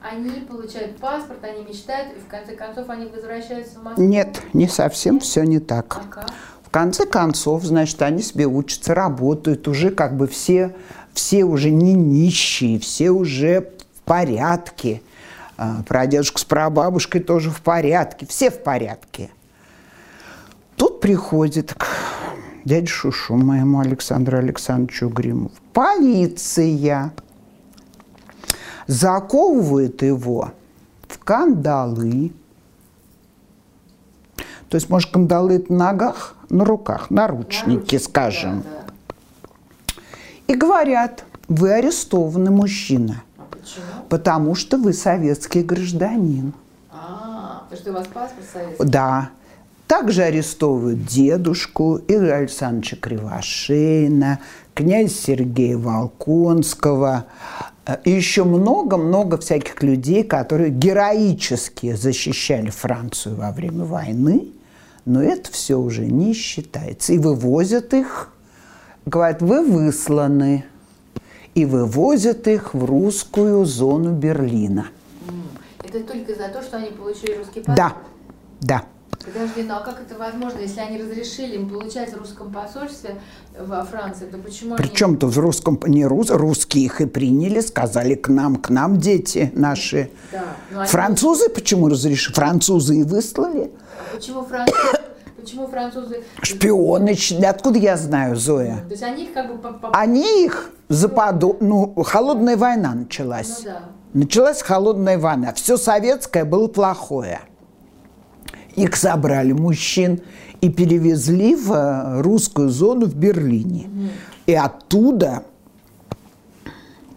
они получают паспорт, они мечтают, и в конце концов они возвращаются в Москву. Нет, не совсем все не так. А? В конце концов, значит, они себе учатся, работают, уже как бы все, все уже не нищие, все уже в порядке. А, Прадедушка с прабабушкой тоже в порядке, все в порядке. Тут приходит к дяде Шушу, моему Александру Александровичу Гримову, полиция заковывает его в кандалы, то есть, может, кандалы это на ногах, на руках, наручники, Наручники, скажем. да, да. И говорят, вы арестованы, мужчина, А почему? потому что вы советский гражданин. А, потому что у вас паспорт советский. Да. Также арестовывают дедушку Игоря Александровича Кривошеина, князя Сергея Волконского э, и еще много-много всяких людей, которые героически защищали Францию во время войны, но это все уже не считается. И вывозят их, говорят, вы высланы, и вывозят их в русскую зону Берлина. Это только за то, что они получили русский паспорт? Да, да. Подожди, ну а как это возможно, если они разрешили им получать в русском посольстве во Франции, то почему они... Причем-то в русском, не рус, русские их и приняли, сказали к нам, к нам дети наши. Да, но они- Французы почему разрешили? Французы и выслали. А Почему французы... Почему французы... Шпионы, откуда я знаю, Зоя? То есть они их как бы... по- по- Они их западу... Ну, холодная война началась. Ну да. Началась холодная война. Все советское было плохое. Их забрали мужчин и перевезли в э, русскую зону в Берлине. И оттуда,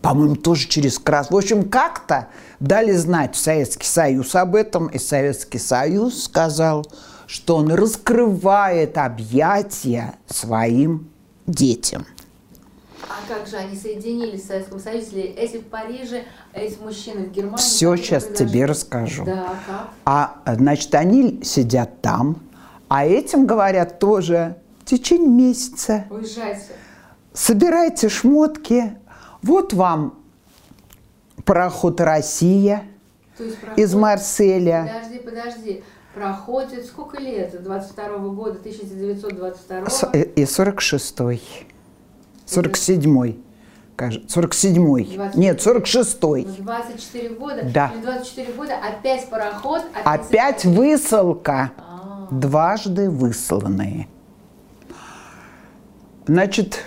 по-моему, тоже через Крас. В общем, как-то дали знать Советский Союз об этом, и Советский Союз сказал, что он раскрывает объятия своим детям. А как же они соединились в Советском Союзе, если эти в Париже, а эти мужчины в Германии? Все сейчас произошло? тебе расскажу. Да, как? А, значит, они сидят там, а этим говорят тоже в течение месяца. Уезжайте. Собирайте шмотки, вот вам пароход «Россия» есть из Марселя. Подожди, подожди. Проходит сколько лет? 22 года, 1922 С- э, И 46-й. 47-й. кажется, 47-й. 20. Нет, 46-й. Ну, 24 года. Да. Через 24 года опять пароход. Опять, Опять высылка. А, Дважды высланные. Значит,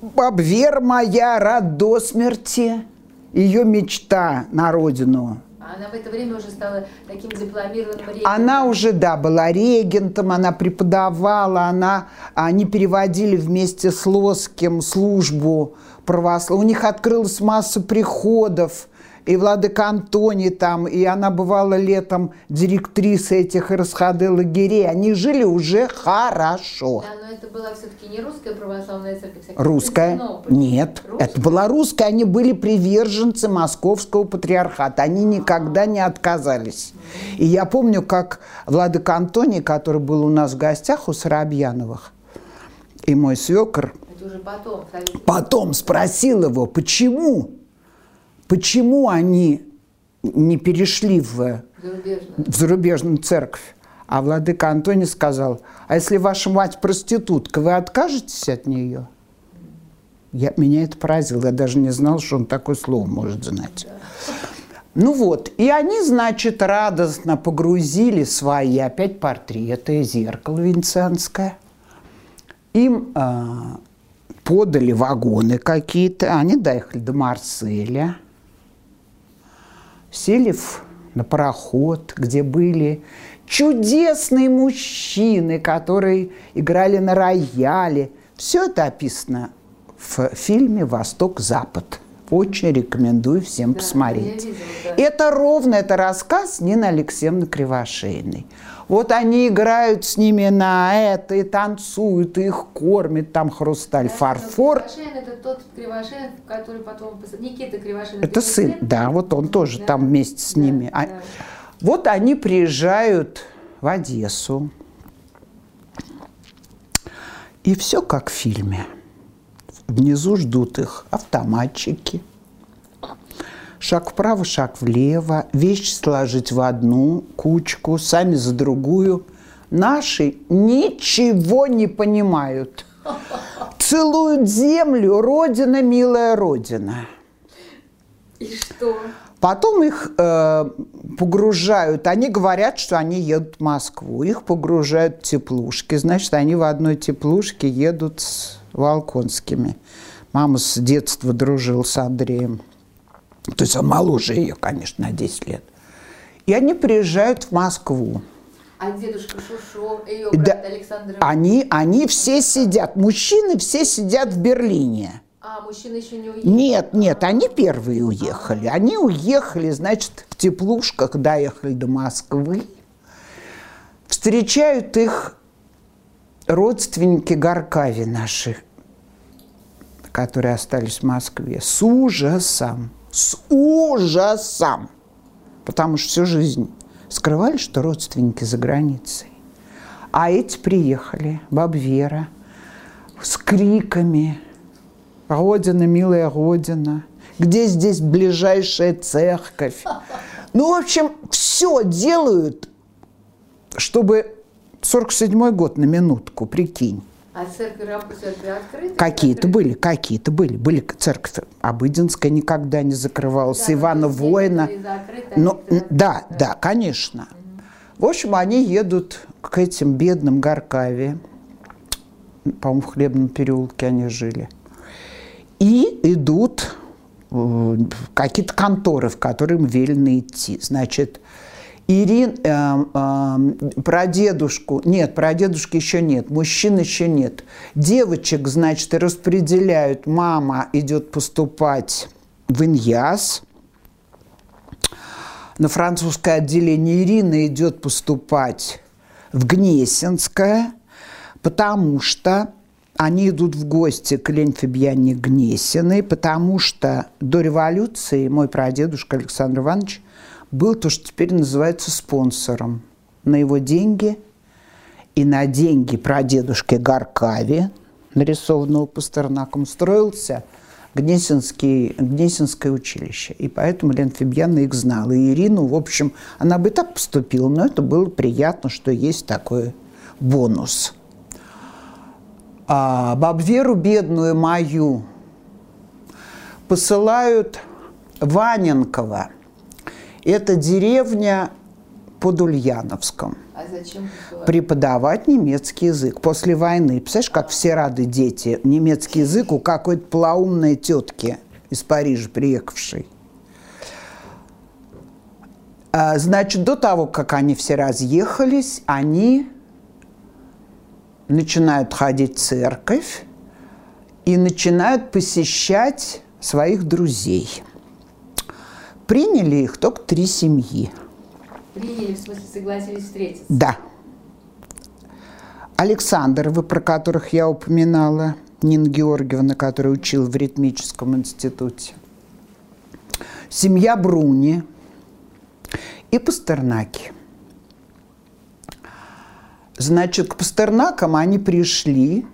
Бабвер моя рад до смерти, ее мечта на родину она в это время уже стала таким дипломированным регентом. Она уже, да, была регентом, она преподавала, она, они переводили вместе с Лоским службу православия. У них открылась масса приходов, и Владыка Антоний там, и она бывала летом директрисой этих расходы лагерей. Они жили уже хорошо. Да, но это была все-таки не русская православная церковь. А русская? Нет, русская? это была русская. Они были приверженцы московского патриархата. Они никогда не отказались. И я помню, как Владыка Антоний, который был у нас в гостях у Соробьяновых, и мой свекр, потом, потом спросил его, почему Почему они не перешли в, в зарубежную церковь? А владыка Антоний сказал, а если ваша мать проститутка, вы откажетесь от нее? Я, меня это поразило, я даже не знал, что он такое слово может знать. Ну вот, и они, значит, радостно погрузили свои опять портреты, зеркало венецианское. Им э, подали вагоны какие-то, они доехали до Марселя – сели в, на пароход, где были чудесные мужчины, которые играли на рояле. Все это описано в фильме «Восток-Запад». Очень рекомендую всем да, посмотреть. Видела, да. Это ровно, это рассказ Нины Алексеевны Кривошейной. Вот они играют с ними на это и танцуют, и их кормят, там хрусталь, да, фарфор. Кривошеин это тот Кривошеин, который потом... Никита Кривошеин. Это сын, да, вот он тоже да. там вместе с да, ними. А да. Вот они приезжают в Одессу. И все как в фильме. Внизу ждут их автоматчики. Шаг вправо, шаг влево, вещи сложить в одну кучку, сами за другую. Наши ничего не понимают. Целуют землю, Родина, милая Родина. И что? Потом их э, погружают, они говорят, что они едут в Москву, их погружают в теплушки, значит, они в одной теплушке едут с Волконскими. Мама с детства дружила с Андреем. То есть он моложе ее, конечно, на 10 лет. И они приезжают в Москву. А дедушка Шушо, ее брат да, Александр? Они, они все сидят, мужчины все сидят в Берлине. А, мужчины еще не уехали? Нет, нет, они первые уехали. А. Они уехали, значит, в теплушках, доехали до Москвы. Встречают их родственники Горкави наши, которые остались в Москве, с ужасом с ужасом, потому что всю жизнь скрывали, что родственники за границей. А эти приехали, баб Вера, с криками «Родина, милая Родина!» Где здесь ближайшая церковь? Ну, в общем, все делают, чтобы 47-й год на минутку, прикинь. А церкви, церкви открыты? Какие-то были, какие-то были. Были церковь Обыденская никогда не закрывалась, да, Ивана Воина. Но, да, да, да, конечно. Угу. В общем, они едут к этим бедным Горкаве. По-моему, в Хлебном переулке они жили. И идут какие-то конторы, в которые им велено идти. Значит, Ирин, э, э, про дедушку, нет, про дедушки еще нет, мужчин еще нет. Девочек, значит, распределяют, мама идет поступать в Иньяс, на французское отделение Ирина идет поступать в Гнесинское, потому что они идут в гости к Лень Фабиане Гнесиной, потому что до революции мой прадедушка Александр Иванович был то, что теперь называется спонсором. На его деньги и на деньги прадедушки Гаркави, нарисованного Пастернаком, строился Гнесинский, Гнесинское училище. И поэтому Лена Фибьяна их знала. И Ирину, в общем, она бы и так поступила, но это было приятно, что есть такой бонус. А Бабверу бедную мою посылают Ваненкова – это деревня под Ульяновском. А зачем? Преподавать немецкий язык после войны. Представляешь, как все рады дети немецкий язык у какой-то плаумной тетки из Парижа приехавшей. А, значит, до того, как они все разъехались, они начинают ходить в церковь и начинают посещать своих друзей. Приняли их только три семьи. Приняли, в смысле, согласились встретиться? Да. Александровы, про которых я упоминала, Нина Георгиевна, которая учила в ритмическом институте. Семья Бруни и Пастернаки. Значит, к Пастернакам они пришли,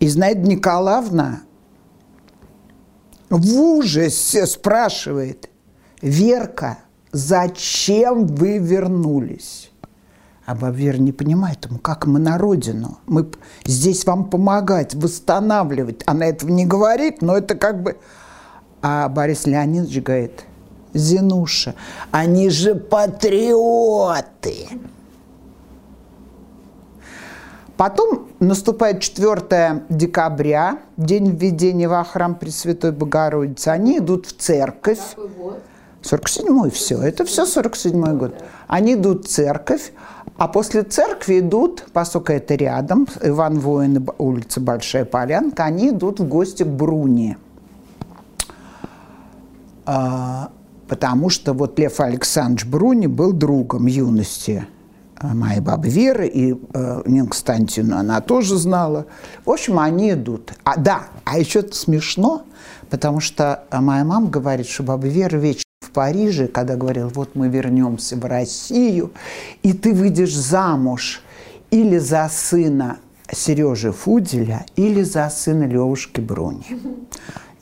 и, знаете, Николаевна в ужасе спрашивает, Верка, зачем вы вернулись? А баба Вера не понимает, ему, как мы на родину. Мы здесь вам помогать, восстанавливать. Она этого не говорит, но это как бы... А Борис Леонидович говорит, Зинуша, они же патриоты. Потом наступает 4 декабря, день введения во храм Пресвятой Богородицы. Они идут в церковь. 47-й все, это все 47-й год. Они идут в церковь, а после церкви идут, поскольку это рядом, Иван Воин, улица Большая Полянка, они идут в гости к Бруни. А, потому что вот Лев Александрович Бруни был другом юности моей бабы Веры и э, Нина Константиновна, она тоже знала. В общем, они идут. А, да, а еще это смешно, потому что моя мама говорит, что баба Вера вечером в Париже, когда говорил, вот мы вернемся в Россию, и ты выйдешь замуж или за сына Сережи Фуделя, или за сына Левушки Бруни.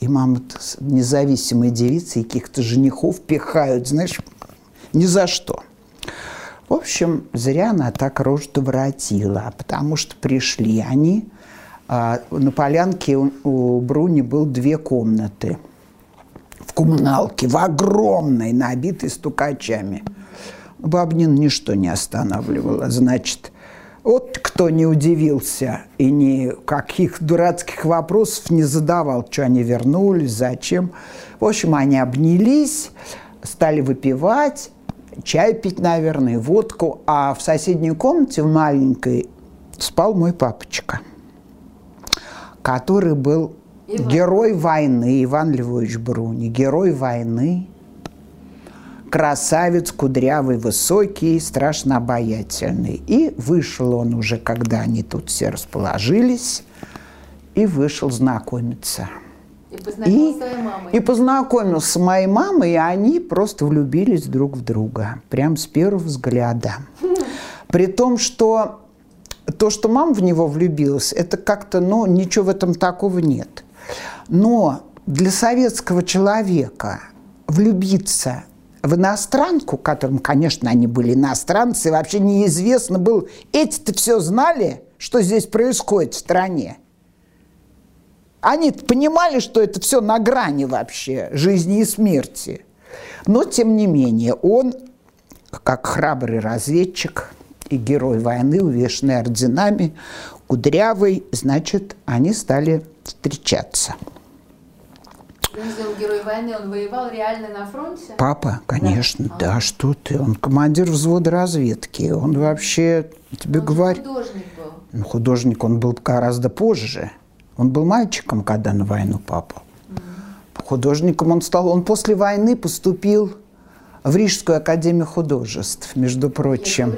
И мама независимые девицы и каких-то женихов пихают, знаешь, ни за что. В общем, зря она так рожу воротила, потому что пришли они. А, на полянке у Бруни был две комнаты в коммуналке, в огромной, набитой стукачами. Бабнин ничто не останавливало. Значит, вот кто не удивился и никаких дурацких вопросов не задавал, что они вернулись, зачем. В общем, они обнялись, стали выпивать, чай пить, наверное, водку. А в соседней комнате, в маленькой, спал мой папочка, который был Иван. герой войны, Иван Львович Бруни, герой войны, красавец, кудрявый, высокий, страшно обаятельный. И вышел он уже, когда они тут все расположились, и вышел знакомиться – и. И познакомился с моей мамой, и они просто влюбились друг в друга. Прям с первого взгляда. При том, что то, что мама в него влюбилась, это как-то, ну, ничего в этом такого нет. Но для советского человека влюбиться в иностранку, которым, конечно, они были иностранцы, вообще неизвестно было, эти-то все знали, что здесь происходит в стране. Они понимали, что это все на грани вообще жизни и смерти. Но, тем не менее, он, как храбрый разведчик и герой войны, увешанный орденами, кудрявый, значит, они стали встречаться. Он сделал герой войны, он воевал реально на фронте? Папа, конечно, да, да что ты. Он командир взвода разведки. Он вообще, тебе говорю... художник был. Ну, художник он был гораздо позже. Он был мальчиком, когда на войну попал. Художником он стал. Он после войны поступил в Рижскую академию художеств, между прочим.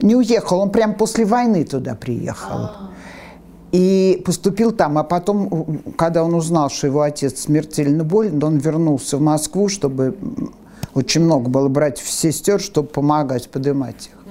Не уехал, он прям после войны туда приехал. А-а-а. И поступил там, а потом, когда он узнал, что его отец смертельно болен, он вернулся в Москву, чтобы очень много было братьев и сестер, чтобы помогать поднимать их.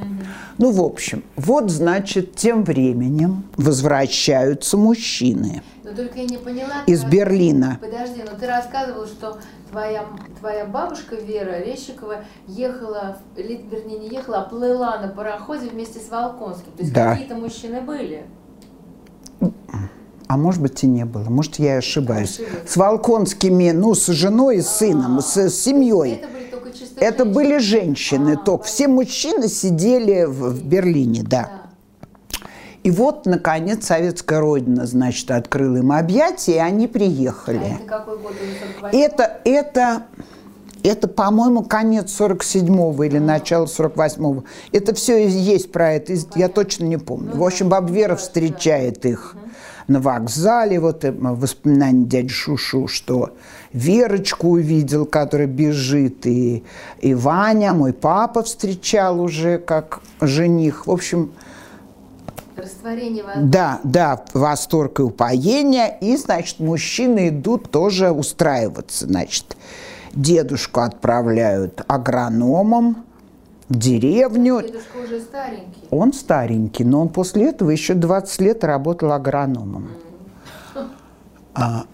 Ну, в общем, вот, значит, тем временем возвращаются мужчины. Но только я не поняла. Из ты, Берлина. Подожди, но ты рассказывал, что твоя, твоя бабушка Вера Рещикова ехала, вернее, не ехала, а плыла на пароходе вместе с Волконским. То есть да. какие-то мужчины были? А может быть и не было, может я ошибаюсь. Ошибаюсь. С Волконскими, ну, с женой и сыном, а, с, с семьей. Это были это были женщины. А, только все мужчины сидели в, в Берлине, да. да. И вот, наконец, советская родина, значит, открыла им объятия, и они приехали. А это какой год? Это, это, это, по-моему, конец 47-го или начало 48-го. Это все есть про это, я точно не помню. Ну, В общем, Бабверов встречает их на вокзале, вот э, воспоминания дяди Шушу, что Верочку увидел, которая бежит, и, и Ваня, мой папа, встречал уже как жених. В общем, Растворение воды. Да, да, восторг и упоение. И, значит, мужчины идут тоже устраиваться. Значит, дедушку отправляют агрономом деревню. Дедушка уже старенький. Он старенький, но он после этого еще 20 лет работал агрономом. Mm. А,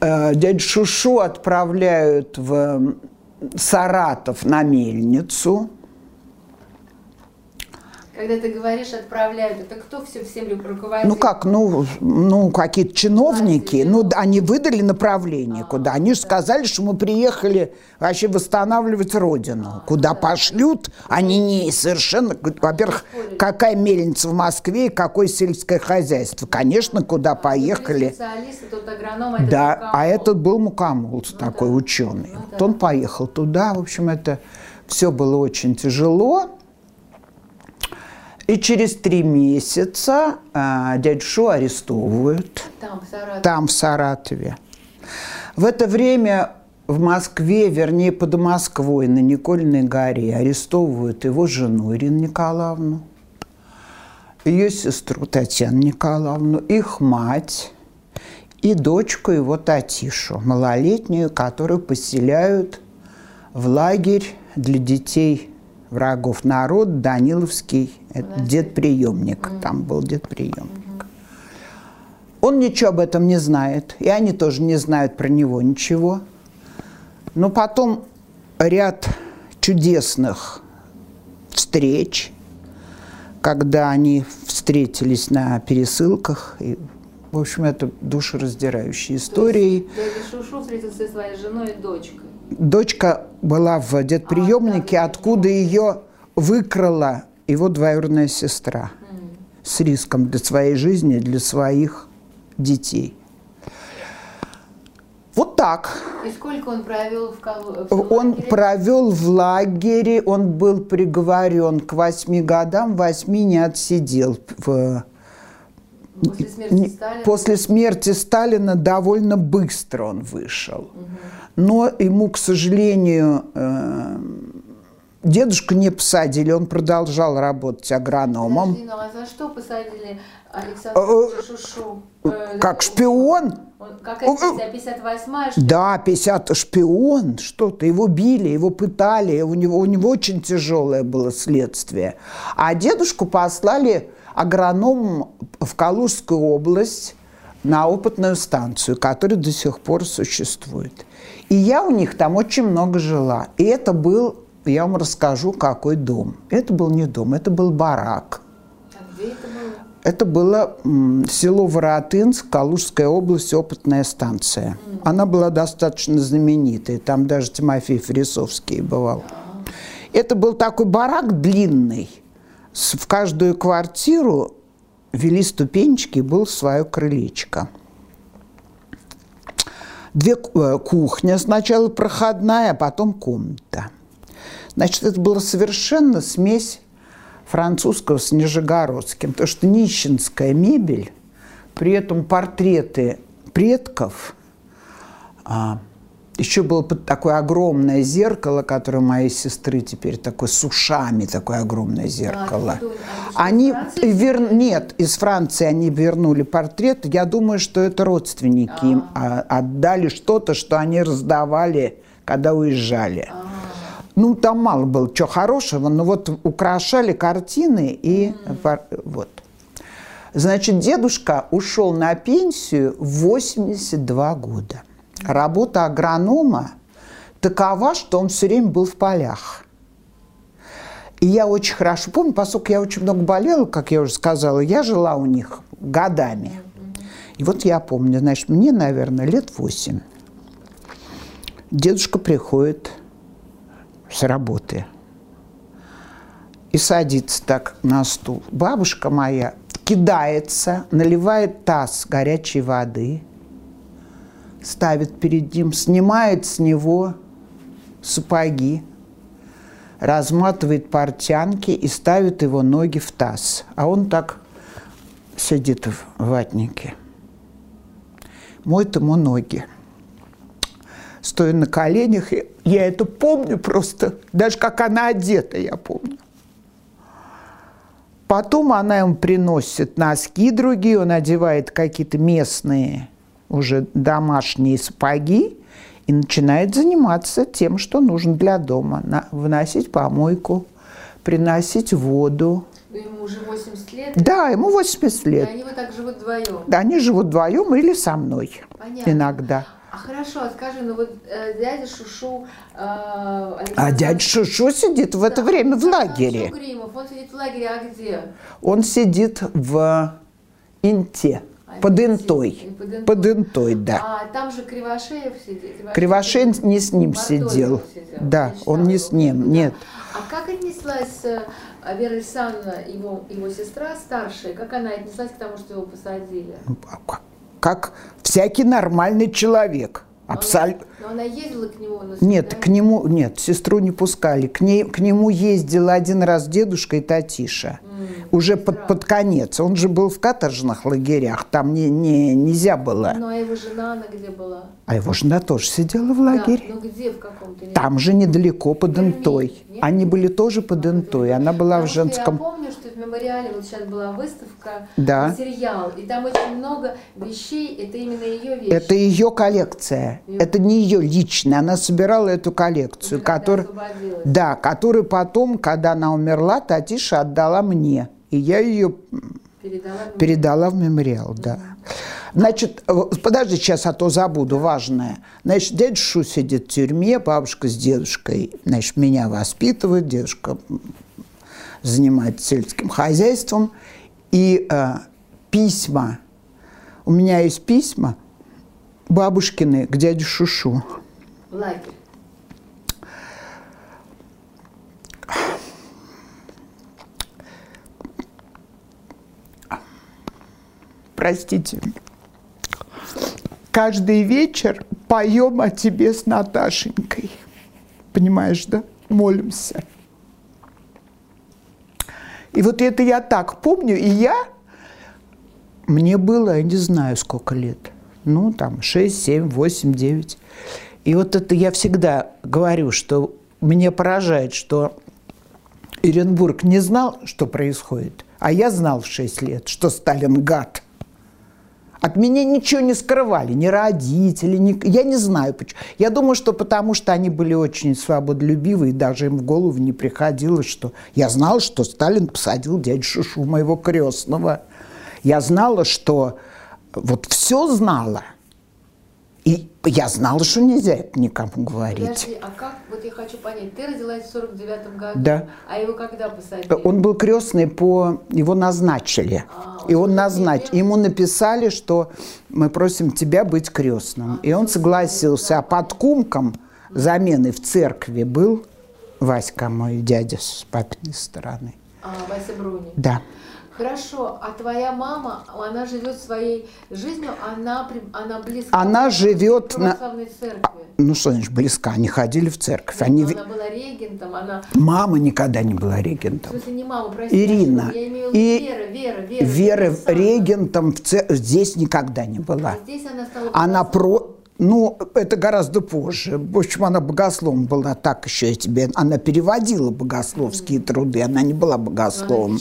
а, дядю Шушу отправляют в Саратов на мельницу – когда ты говоришь отправляют, это кто все всем руководит? Ну как, ну, ну какие-то чиновники, ну они выдали направление, а, куда. Они же сказали, что мы приехали вообще восстанавливать родину. А, куда да. пошлют, они не совершенно... Во-первых, какая мельница в Москве и какое сельское хозяйство. Конечно, куда а, поехали. Специалисты, тут агроном, да, мукамол. а этот был Мукамул, ну, такой да. ученый. Ну, вот да. он поехал туда, в общем, это все было очень тяжело. И через три месяца а, дядю Шу арестовывают. Там, в Саратове. Там, в Саратове. В это время в Москве, вернее, под Москвой, на Никольной горе, арестовывают его жену Ирину Николаевну, ее сестру Татьяну Николаевну, их мать и дочку его Татишу, малолетнюю, которую поселяют в лагерь для детей врагов народ, Даниловский, это дед-приемник, там был дед-приемник. Он ничего об этом не знает, и они тоже не знают про него ничего. Но потом ряд чудесных встреч, когда они встретились на пересылках, и, в общем, это душераздирающие истории. Дядя Шушу встретился со своей женой и дочкой дочка была в дедприемнике, откуда ее выкрала его двоюродная сестра с риском для своей жизни, для своих детей. Вот так. И сколько он провел в, в Он лагере? провел в лагере, он был приговорен к восьми годам, восьми не отсидел. В... После смерти Сталина? После смерти Сталина довольно быстро он вышел. Угу. Но ему, к сожалению, э, дедушку не посадили, он продолжал работать агрономом. Подожди, ну а за что посадили Александра э, Шушу? Э, как шпион? Какая статья, 58 Да, 50 шпион, что-то. Его били, его пытали, у него, у него очень тяжелое было следствие. А дедушку послали агрономом в Калужскую область на опытную станцию, которая до сих пор существует. И я у них там очень много жила. И это был, я вам расскажу, какой дом. Это был не дом, это был барак. А где это было? Это было село Воротынск, Калужская область, опытная станция. Mm. Она была достаточно знаменитой, там даже Тимофей Фересовский бывал. Mm. Это был такой барак длинный. В каждую квартиру вели ступенечки, был свое крылечко две э, кухня, сначала проходная, а потом комната. Значит, это была совершенно смесь французского с нижегородским, потому что нищенская мебель, при этом портреты предков а, – еще было такое огромное зеркало, которое у моей сестры теперь такое с ушами, такое огромное зеркало. А, они вер... нет, из Франции они вернули портрет. Я думаю, что это родственники а. им отдали что-то, что они раздавали, когда уезжали. А. Ну, там мало было чего хорошего, но вот украшали картины и mm. вот. Значит, дедушка ушел на пенсию в 82 года работа агронома такова, что он все время был в полях. И я очень хорошо помню, поскольку я очень много болела, как я уже сказала, я жила у них годами. И вот я помню, значит, мне, наверное, лет восемь. Дедушка приходит с работы и садится так на стул. Бабушка моя кидается, наливает таз горячей воды, ставит перед ним, снимает с него сапоги, разматывает портянки и ставит его ноги в таз. А он так сидит в ватнике. Моет ему ноги. Стоя на коленях, я это помню просто, даже как она одета, я помню. Потом она ему приносит носки другие, он одевает какие-то местные уже домашние сапоги и начинает заниматься тем, что нужно для дома. На, вносить помойку, приносить воду. Ну, ему уже 80 лет? Да, ему 80 лет. И они вот так живут вдвоем? Да, они живут вдвоем или со мной Понятно. иногда. А хорошо, а скажи, ну вот э, дядя Шушу... Э, а дядя Шушу сидит в да, это время в лагере. Шугримов, он сидит в лагере, а где? Он сидит в Инте. Под Интой. Под Интой. да. А там же Кривошеев сидит. Кривошеев не с ним сидел. сидел. Да, он не с ним, нет. А как отнеслась э, Вера Александровна, его, его сестра старшая, как она отнеслась к тому, что его посадили? Как всякий нормальный человек. Абсолютно. Но она ездила к нему на Нет, к нему, нет, сестру не пускали. К, ней, к нему ездил один раз дедушка и Татиша. Mm, уже под, под конец. Он же был в каторжных лагерях, там не, не, нельзя было. Ну, а его жена, она где была? А его жена тоже сидела в лагере. Да, ну где, в каком-то? Там же недалеко, под Интой. Они были тоже под Интой. Она была Потому в женском... Я помню, что в мемориале вот сейчас была выставка, да. материал, и там очень много вещей, это именно ее вещи. Это ее коллекция. Ее... Это не ее личная. Она собирала эту коллекцию, которая... Да, которую потом, когда она умерла, Татиша отдала мне. И я ее передала, передала в мемориал, да. Значит, э, подожди, сейчас, а то забуду, важное. Значит, дядя Шу сидит в тюрьме, бабушка с дедушкой, значит, меня воспитывает, дедушка занимается сельским хозяйством. И э, письма, у меня есть письма бабушкины к дяде Шушу. Лагерь. Простите каждый вечер поем о тебе с Наташенькой. Понимаешь, да? Молимся. И вот это я так помню, и я, мне было, я не знаю, сколько лет, ну, там, 6, 7, 8, 9. И вот это я всегда говорю, что мне поражает, что Иренбург не знал, что происходит, а я знал в 6 лет, что Сталин гад. От меня ничего не скрывали, ни родители, ни... я не знаю почему. Я думаю, что потому что они были очень свободолюбивы, и даже им в голову не приходило, что... Я знала, что Сталин посадил дядю Шушу, моего крестного. Я знала, что... Вот все знала. И я знала, что нельзя это никому говорить. Подожди, а как, вот я хочу понять, ты родилась в 49-м году, да. а его когда посадили? Он был крестный по, его назначили. А, и он назначил, ему написали, что мы просим тебя быть крестным. А, и он согласился, а под кумком замены в церкви был Васька, мой дядя с папиной стороны. А, Вася Бруни. Да. Хорошо, а твоя мама, она живет своей жизнью, она, она близко она живет к православной на... церкви. Ну что значит близко? Они ходили в церковь. Они... Она была регентом, она... Мама никогда не была регентом. В смысле не мама, прости. Ирина. Я имею в виду и... Вера, Вера, Вера. Вера регентом в цер... здесь никогда не была. А здесь она стала Она про... Ну, это гораздо позже. В общем, она богословом была, так еще я тебе... Она переводила богословские mm-hmm. труды, она не была богословом.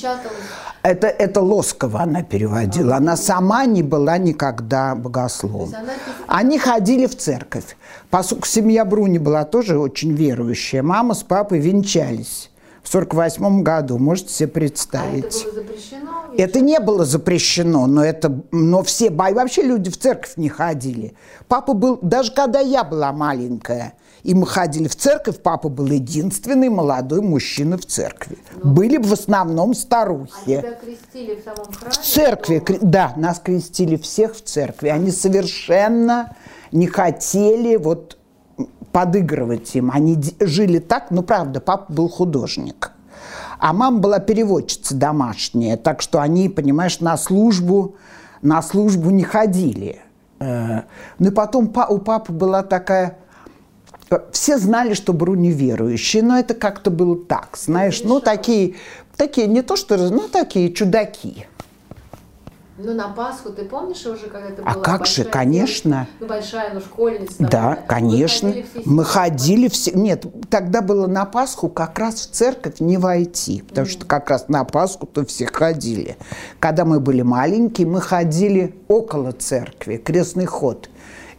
Это, это Лоскова она переводила. Она сама не была никогда богословом. Они ходили в церковь. Поскольку семья Бруни была тоже очень верующая, мама с папой венчались в 48 году, можете себе представить. А это было запрещено? Это не было запрещено, но, это, но все, вообще люди в церковь не ходили. Папа был, даже когда я была маленькая, и мы ходили в церковь, папа был единственный молодой мужчина в церкви. Ну, Были в основном старухи. А тебя крестили в самом храме? В церкви, дома? да, нас крестили всех в церкви. Они совершенно не хотели вот подыгрывать им. Они жили так, ну правда, папа был художник. А мама была переводчица домашняя, так что они, понимаешь, на службу, на службу не ходили. Э, ну и потом у папы была такая... Все знали, что Бруни верующий, но это как-то было так, знаешь, ну такие, такие не то что, ну такие чудаки. Ну, на Пасху, ты помнишь уже, когда ты а была А как же, конечно. Ну, большая, ну, школьница. Да, наверное. конечно. Ходили Мы ходили все... Нет, тогда было на Пасху как раз в церковь не войти, потому mm-hmm. что как раз на Пасху-то все ходили. Когда мы были маленькие, мы ходили около церкви, крестный ход.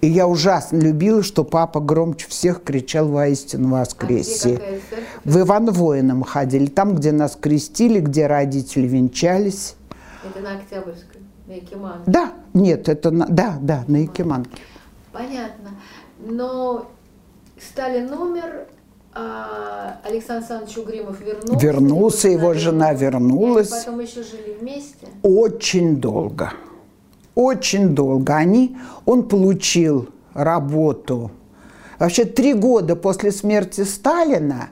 И я ужасно любила, что папа громче всех кричал «Воистину воскресе». А в Иван Воина мы ходили, там, где нас крестили, где родители венчались. Это на Октябрьской? На Якиманке? Да, нет, это на, да, да, на Якиманке. Понятно. Но Сталин умер, а Александр Александрович Угримов вернулся. Вернулся, его жена вернулась. И потом еще жили вместе? Очень долго. Очень долго. Они, он получил работу. Вообще три года после смерти Сталина,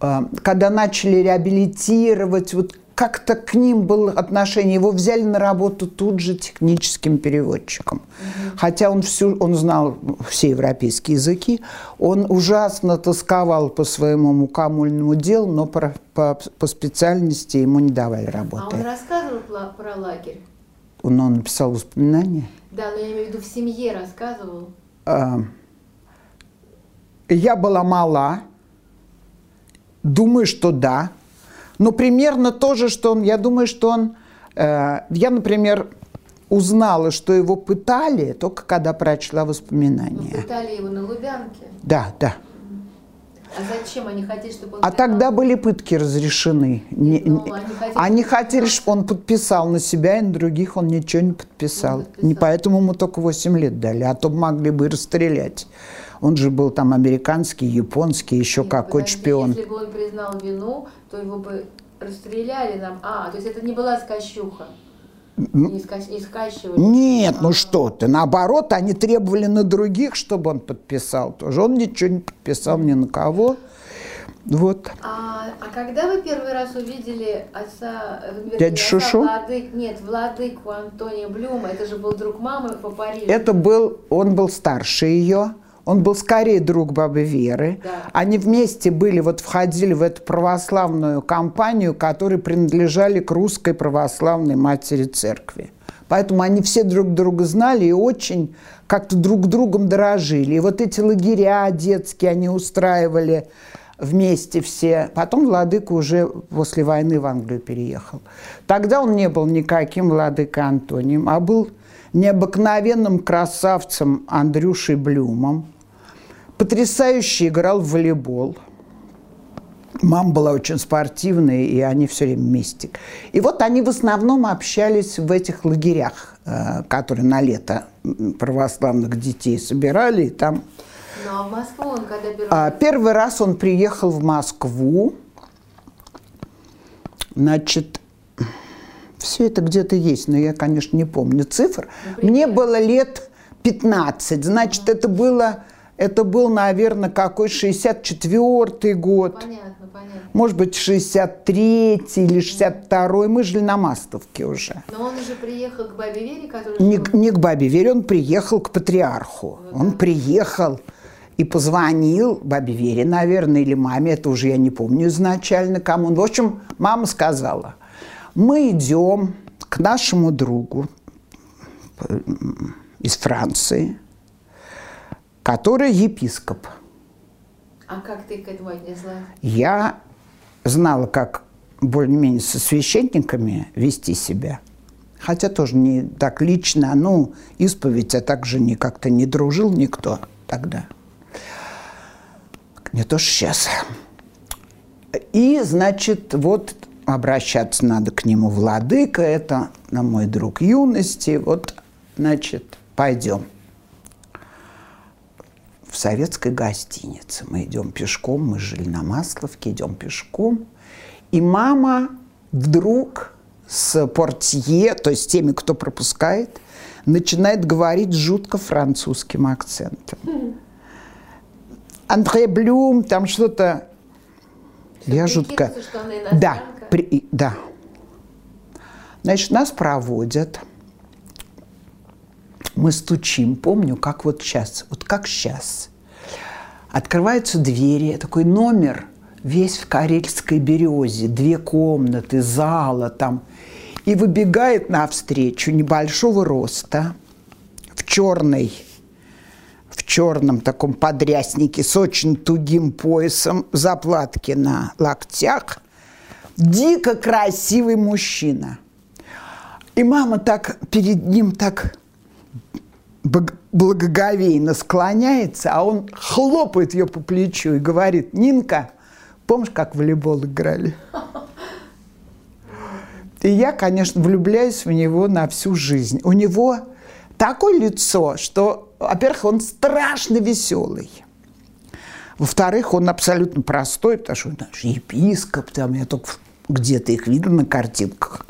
э, когда начали реабилитировать, вот как-то к ним было отношение. Его взяли на работу тут же техническим переводчиком. Угу. Хотя он, всю, он знал все европейские языки. Он ужасно тосковал по своему мукомольному делу, но по, по, по специальности ему не давали работы. А он рассказывал про, про лагерь? Он, он написал воспоминания? Да, но я имею в виду в семье рассказывал. А, я была мала. Думаю, что да. Но примерно то же, что он, я думаю, что он, э, я, например, узнала, что его пытали, только когда прочла воспоминания. Но пытали его на Лубянке? Да, да. А зачем они хотели, чтобы он... А тогда были пытки разрешены. Не, ну, они хотели, они хотели чтобы он подписал на себя, и на других он ничего не подписал. подписал. Не поэтому ему только 8 лет дали, а то могли бы расстрелять. Он же был там американский, японский, еще Нет, какой подожди, шпион. Если бы он признал вину, то его бы расстреляли нам. А, то есть это не была скощуха? Не? Нет, ну что ты, наоборот, они требовали на других, чтобы он подписал тоже. Он ничего не подписал ни на кого. Вот. А, а когда вы первый раз увидели отца, вернее, Дядя Шушу? Владык, нет, владыку Антония Блюма, это же был друг мамы по Парижу. Это был, он был старше ее. Он был скорее друг бабы Веры. Да. Они вместе были, вот входили в эту православную компанию, которые принадлежали к русской православной матери церкви. Поэтому они все друг друга знали и очень как-то друг другом дорожили. И вот эти лагеря детские они устраивали вместе все. Потом владыка уже после войны в Англию переехал. Тогда он не был никаким владыкой Антонием, а был необыкновенным красавцем Андрюшей Блюмом, Потрясающе играл в волейбол. Мама была очень спортивная, и они все время вместе. И вот они в основном общались в этих лагерях, э, которые на лето православных детей собирали, и там... Ну, а в Москву он когда первый а, Первый раз он приехал в Москву. Значит, все это где-то есть, но я, конечно, не помню цифр. Ну, Мне было лет 15, значит, это было это был, наверное, какой 64-й год. Понятно, понятно. Может быть, 63-й или 62-й. Мы жили на Мастовке уже. Но он уже приехал к бабе Вере, который... Не, не к бабе Вере, он приехал к патриарху. Вот он приехал и позвонил бабе Вере, наверное, или маме, это уже я не помню изначально кому. В общем, мама сказала, мы идем к нашему другу из Франции, который епископ. А как ты к этому отнеслась? Я знала, как более-менее со священниками вести себя. Хотя тоже не так лично, ну, исповедь, а также не как-то не дружил никто тогда. Не то, что сейчас. И, значит, вот обращаться надо к нему, владыка, это на мой друг юности, вот, значит, пойдем в советской гостинице. Мы идем пешком, мы жили на Масловке, идем пешком. И мама вдруг с портье, то есть теми, кто пропускает, начинает говорить жутко французским акцентом. Андре Блюм, там что-то... Я жутко... Что Да, при- да. Значит, нас проводят. Мы стучим, помню, как вот сейчас, вот как сейчас. Открываются двери, такой номер, весь в карельской березе, две комнаты, зала там. И выбегает навстречу небольшого роста, в черной, в черном таком подряснике с очень тугим поясом, заплатки на локтях, дико красивый мужчина. И мама так перед ним так благоговейно склоняется, а он хлопает ее по плечу и говорит, Нинка, помнишь, как в волейбол играли? И я, конечно, влюбляюсь в него на всю жизнь. У него такое лицо, что, во-первых, он страшно веселый. Во-вторых, он абсолютно простой, потому что он епископ, там я только где-то их видел на картинках.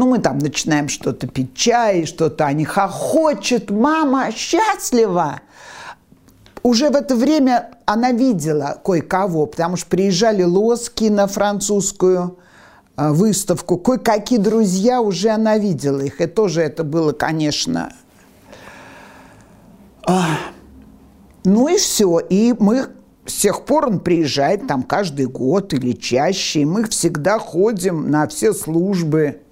Ну, мы там начинаем что-то пить чай, что-то они хохочет. Мама счастлива. Уже в это время она видела кое-кого, потому что приезжали лоски на французскую э, выставку. Кое-какие друзья уже она видела их. И тоже это было, конечно... а, Ну и все. И мы с тех пор он приезжает там каждый год или чаще. И мы всегда ходим на все службы,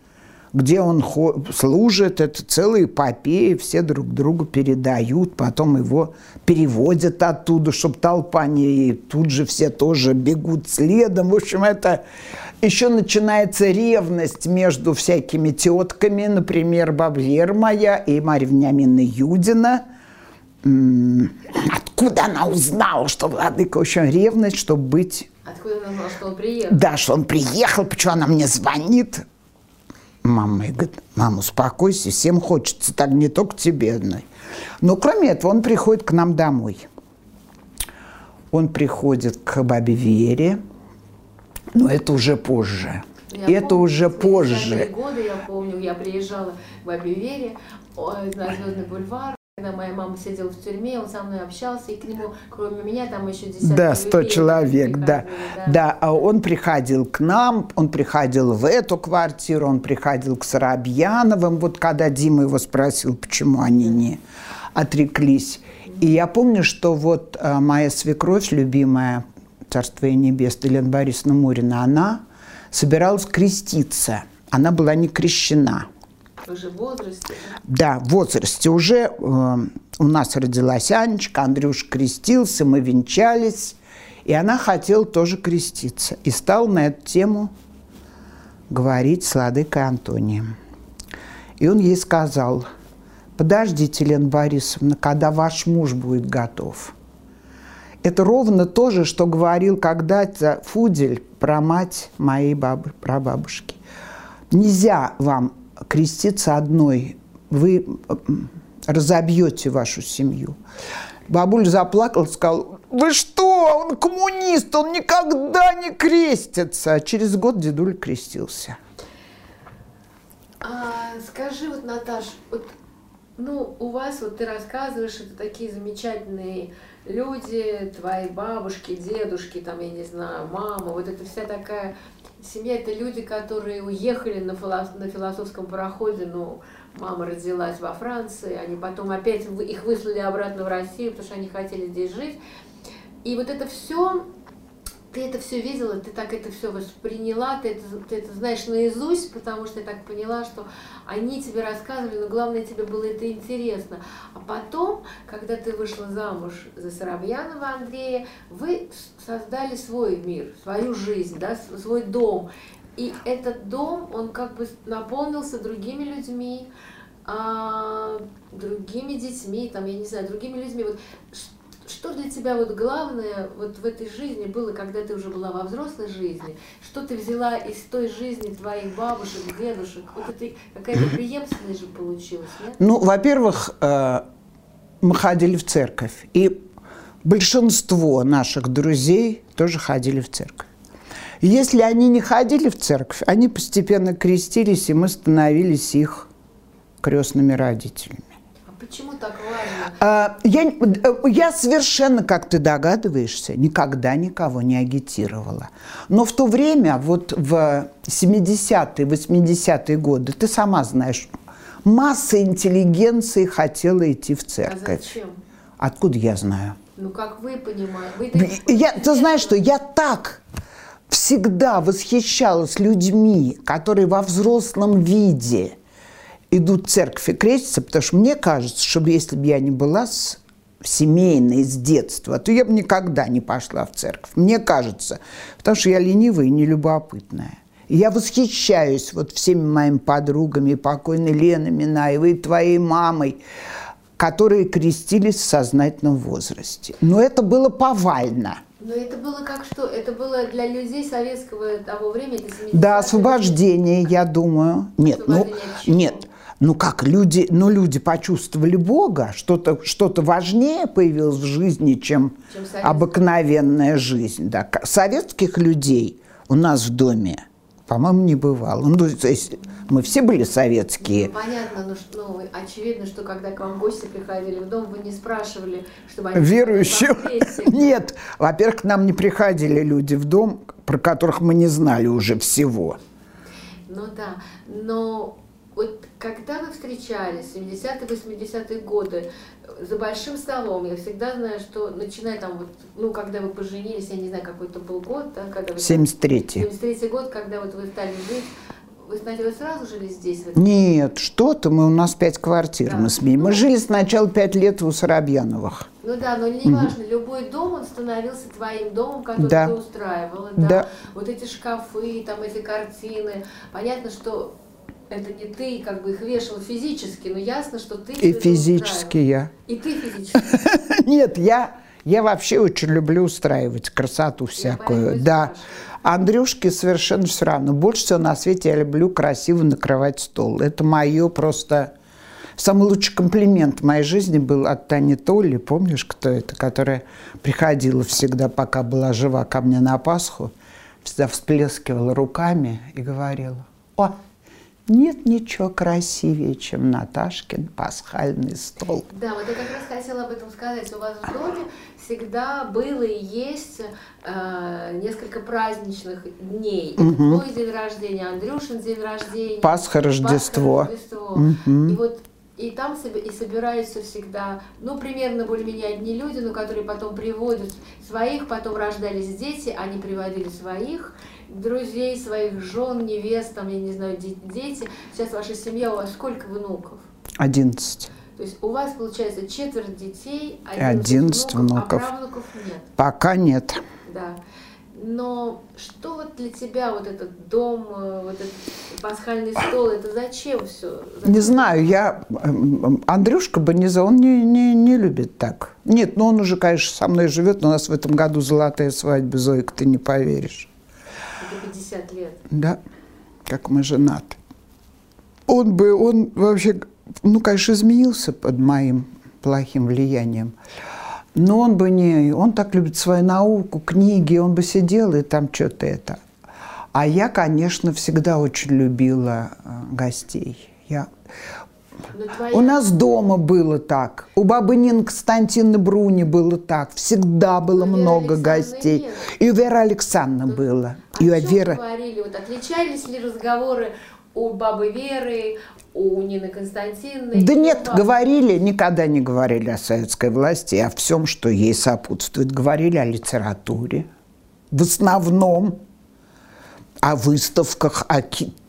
где он служит. Это целые эпопеи, все друг другу передают. Потом его переводят оттуда, чтобы толпа не... И тут же все тоже бегут следом. В общем, это еще начинается ревность между всякими тетками. Например, Бабвер моя и Марья Вениаминовна Юдина – Откуда она узнала, что владыка? В общем, ревность, чтобы быть... Откуда она знала, что он приехал? Да, что он приехал, почему она мне звонит? Мама ей говорит, мама, успокойся, всем хочется, так не только тебе одной. Но кроме этого, он приходит к нам домой. Он приходит к бабе Вере, но это уже позже. Я это помню, уже в 70-е позже. годы, я помню, я приезжала к бабе Вере на Звездный бульвар, когда моя мама сидела в тюрьме, он со мной общался, и к нему, кроме меня, там еще десятки Да, 100 людей человек, да. приходили, Да, а он приходил к нам, он приходил в эту квартиру, он приходил к Соробьяновым, вот когда Дима его спросил, почему они не отреклись. И я помню, что вот э, моя свекровь, любимая, Царство ей небесное, Елена Борисовна Мурина, она собиралась креститься. Она была не крещена. Уже в возрасте. да? В возрасте уже э, у нас родилась Анечка, Андрюш крестился, мы венчались, и она хотела тоже креститься. И стал на эту тему говорить с Ладыкой Антонием. И он ей сказал, подождите, Лена Борисовна, когда ваш муж будет готов. Это ровно то же, что говорил когда-то Фудель про мать моей бабы, прабабушки. Нельзя вам креститься одной, вы разобьете вашу семью. Бабуль заплакал, сказал, вы что, он коммунист, он никогда не крестится. А через год дедуль крестился. А, скажи, вот, Наташ, вот, ну, у вас, вот ты рассказываешь, это такие замечательные люди, твои бабушки, дедушки, там, я не знаю, мама, вот это вся такая семья, это люди, которые уехали на, филос- на философском пароходе, ну, мама родилась во Франции, они потом опять их выслали обратно в Россию, потому что они хотели здесь жить. И вот это все, ты это все видела, ты так это все восприняла, ты это, ты это знаешь наизусть, потому что я так поняла, что они тебе рассказывали, но главное тебе было это интересно. А потом, когда ты вышла замуж за Соробьянова Андрея, вы создали свой мир, свою жизнь, да, свой дом. И этот дом, он как бы наполнился другими людьми, а, другими детьми, там, я не знаю, другими людьми. Вот что для тебя вот главное вот в этой жизни было, когда ты уже была во взрослой жизни? Что ты взяла из той жизни твоих бабушек, дедушек? Вот это какая-то преемственность же получилась, нет? Ну, во-первых, э, мы ходили в церковь. И большинство наших друзей тоже ходили в церковь. Если они не ходили в церковь, они постепенно крестились, и мы становились их крестными родителями. А почему так важно? А, я, э, я совершенно, как ты догадываешься, никогда никого не агитировала. Но в то время, вот в 70-е, 80-е годы, ты сама знаешь, масса интеллигенции хотела идти в А церковь. зачем? Откуда я знаю? Ну, как вы понимаете? Вы Я, ты знаешь что, я так всегда восхищалась людьми, которые во взрослом виде идут в церковь и крестятся, потому что мне кажется, что если бы я не была с семейной с детства, то я бы никогда не пошла в церковь. Мне кажется, потому что я ленивая и нелюбопытная. И я восхищаюсь вот всеми моими подругами, покойной Леной Минаевой, твоей мамой, которые крестились в сознательном возрасте. Но это было повально. Но это было как что? Это было для людей советского того времени, это 70-е Да, освобождение, я думаю. Нет, ну, нет. Ну как люди, ну люди почувствовали Бога, что-то что важнее появилось в жизни, чем, Чем обыкновенная жизнь. Да. Советских людей у нас в доме, по-моему, не бывало. Ну, то есть мы все были советские. Ну, понятно, но ну, очевидно, что когда к вам гости приходили в дом, вы не спрашивали, чтобы они крестик. Нет. Во-первых, к нам не приходили люди в дом, про которых мы не знали уже всего. Ну да, но вот когда вы встречались, 70-е, 80-е годы, за большим столом, я всегда знаю, что начиная там вот, ну, когда вы поженились, я не знаю, какой это был год, да, когда вы... 73-й. 73 год, когда вот вы стали жить, вы, знаете, вы сразу жили здесь? Нет, что-то, мы, у нас пять квартир, Да. мы сменили. Мы жили сначала пять лет у Соробьяновых. Ну да, но не важно, любой дом, он становился твоим домом, который Да. ты устраивала. Да. Да. Вот эти шкафы, там эти картины. Понятно, что это не ты как бы их вешал физически, но ясно, что ты И физически я. И ты физически. Нет, я, я вообще очень люблю устраивать красоту всякую. Да. Андрюшке совершенно все равно. Больше всего на свете я люблю красиво накрывать стол. Это мое просто... Самый лучший комплимент в моей жизни был от Тани Толли, помнишь, кто это, которая приходила всегда, пока была жива ко мне на Пасху, всегда всплескивала руками и говорила, о, нет ничего красивее, чем Наташкин пасхальный стол. Да, вот я как раз хотела об этом сказать. У вас в доме всегда было и есть э, несколько праздничных дней. Это твой день рождения, Андрюшин день рождения. Пасха, Рождество. Пасха, Рождество. Мгм. И вот и там и собираются всегда, ну, примерно более-менее одни люди, но которые потом приводят своих, потом рождались дети, они приводили своих друзей, своих жен, невест, там, я не знаю, де- дети. Сейчас ваша семья, у вас сколько внуков? Одиннадцать. То есть у вас получается четверть детей, 11 внуков. а правнуков нет. Пока нет. Да. Но что вот для тебя вот этот дом, э, вот этот пасхальный стол, это зачем все? Не знаю, я... эм, Андрюшка Бониза, он не, не, не любит так. Нет, ну он уже, конечно, со мной живет, но у нас в этом году золотая свадьба, Зойка, ты не поверишь. Это 50 лет. Да, как мы женаты. Он бы, он вообще, ну, конечно, изменился под моим плохим влиянием. Но он бы не, он так любит свою науку, книги, он бы сидел и там что-то это. А я, конечно, всегда очень любила э, гостей. Я, твоя... у нас дома было так. У бабы Нины Константины Бруни было так. Всегда было Веры много гостей. И у Веры Александровны было. О И у чем Веры... говорили? Вот отличались ли разговоры у бабы Веры, у Нины Константиновны? Да нет, вас? говорили, никогда не говорили о советской власти, о всем, что ей сопутствует. Говорили о литературе, в основном о выставках, о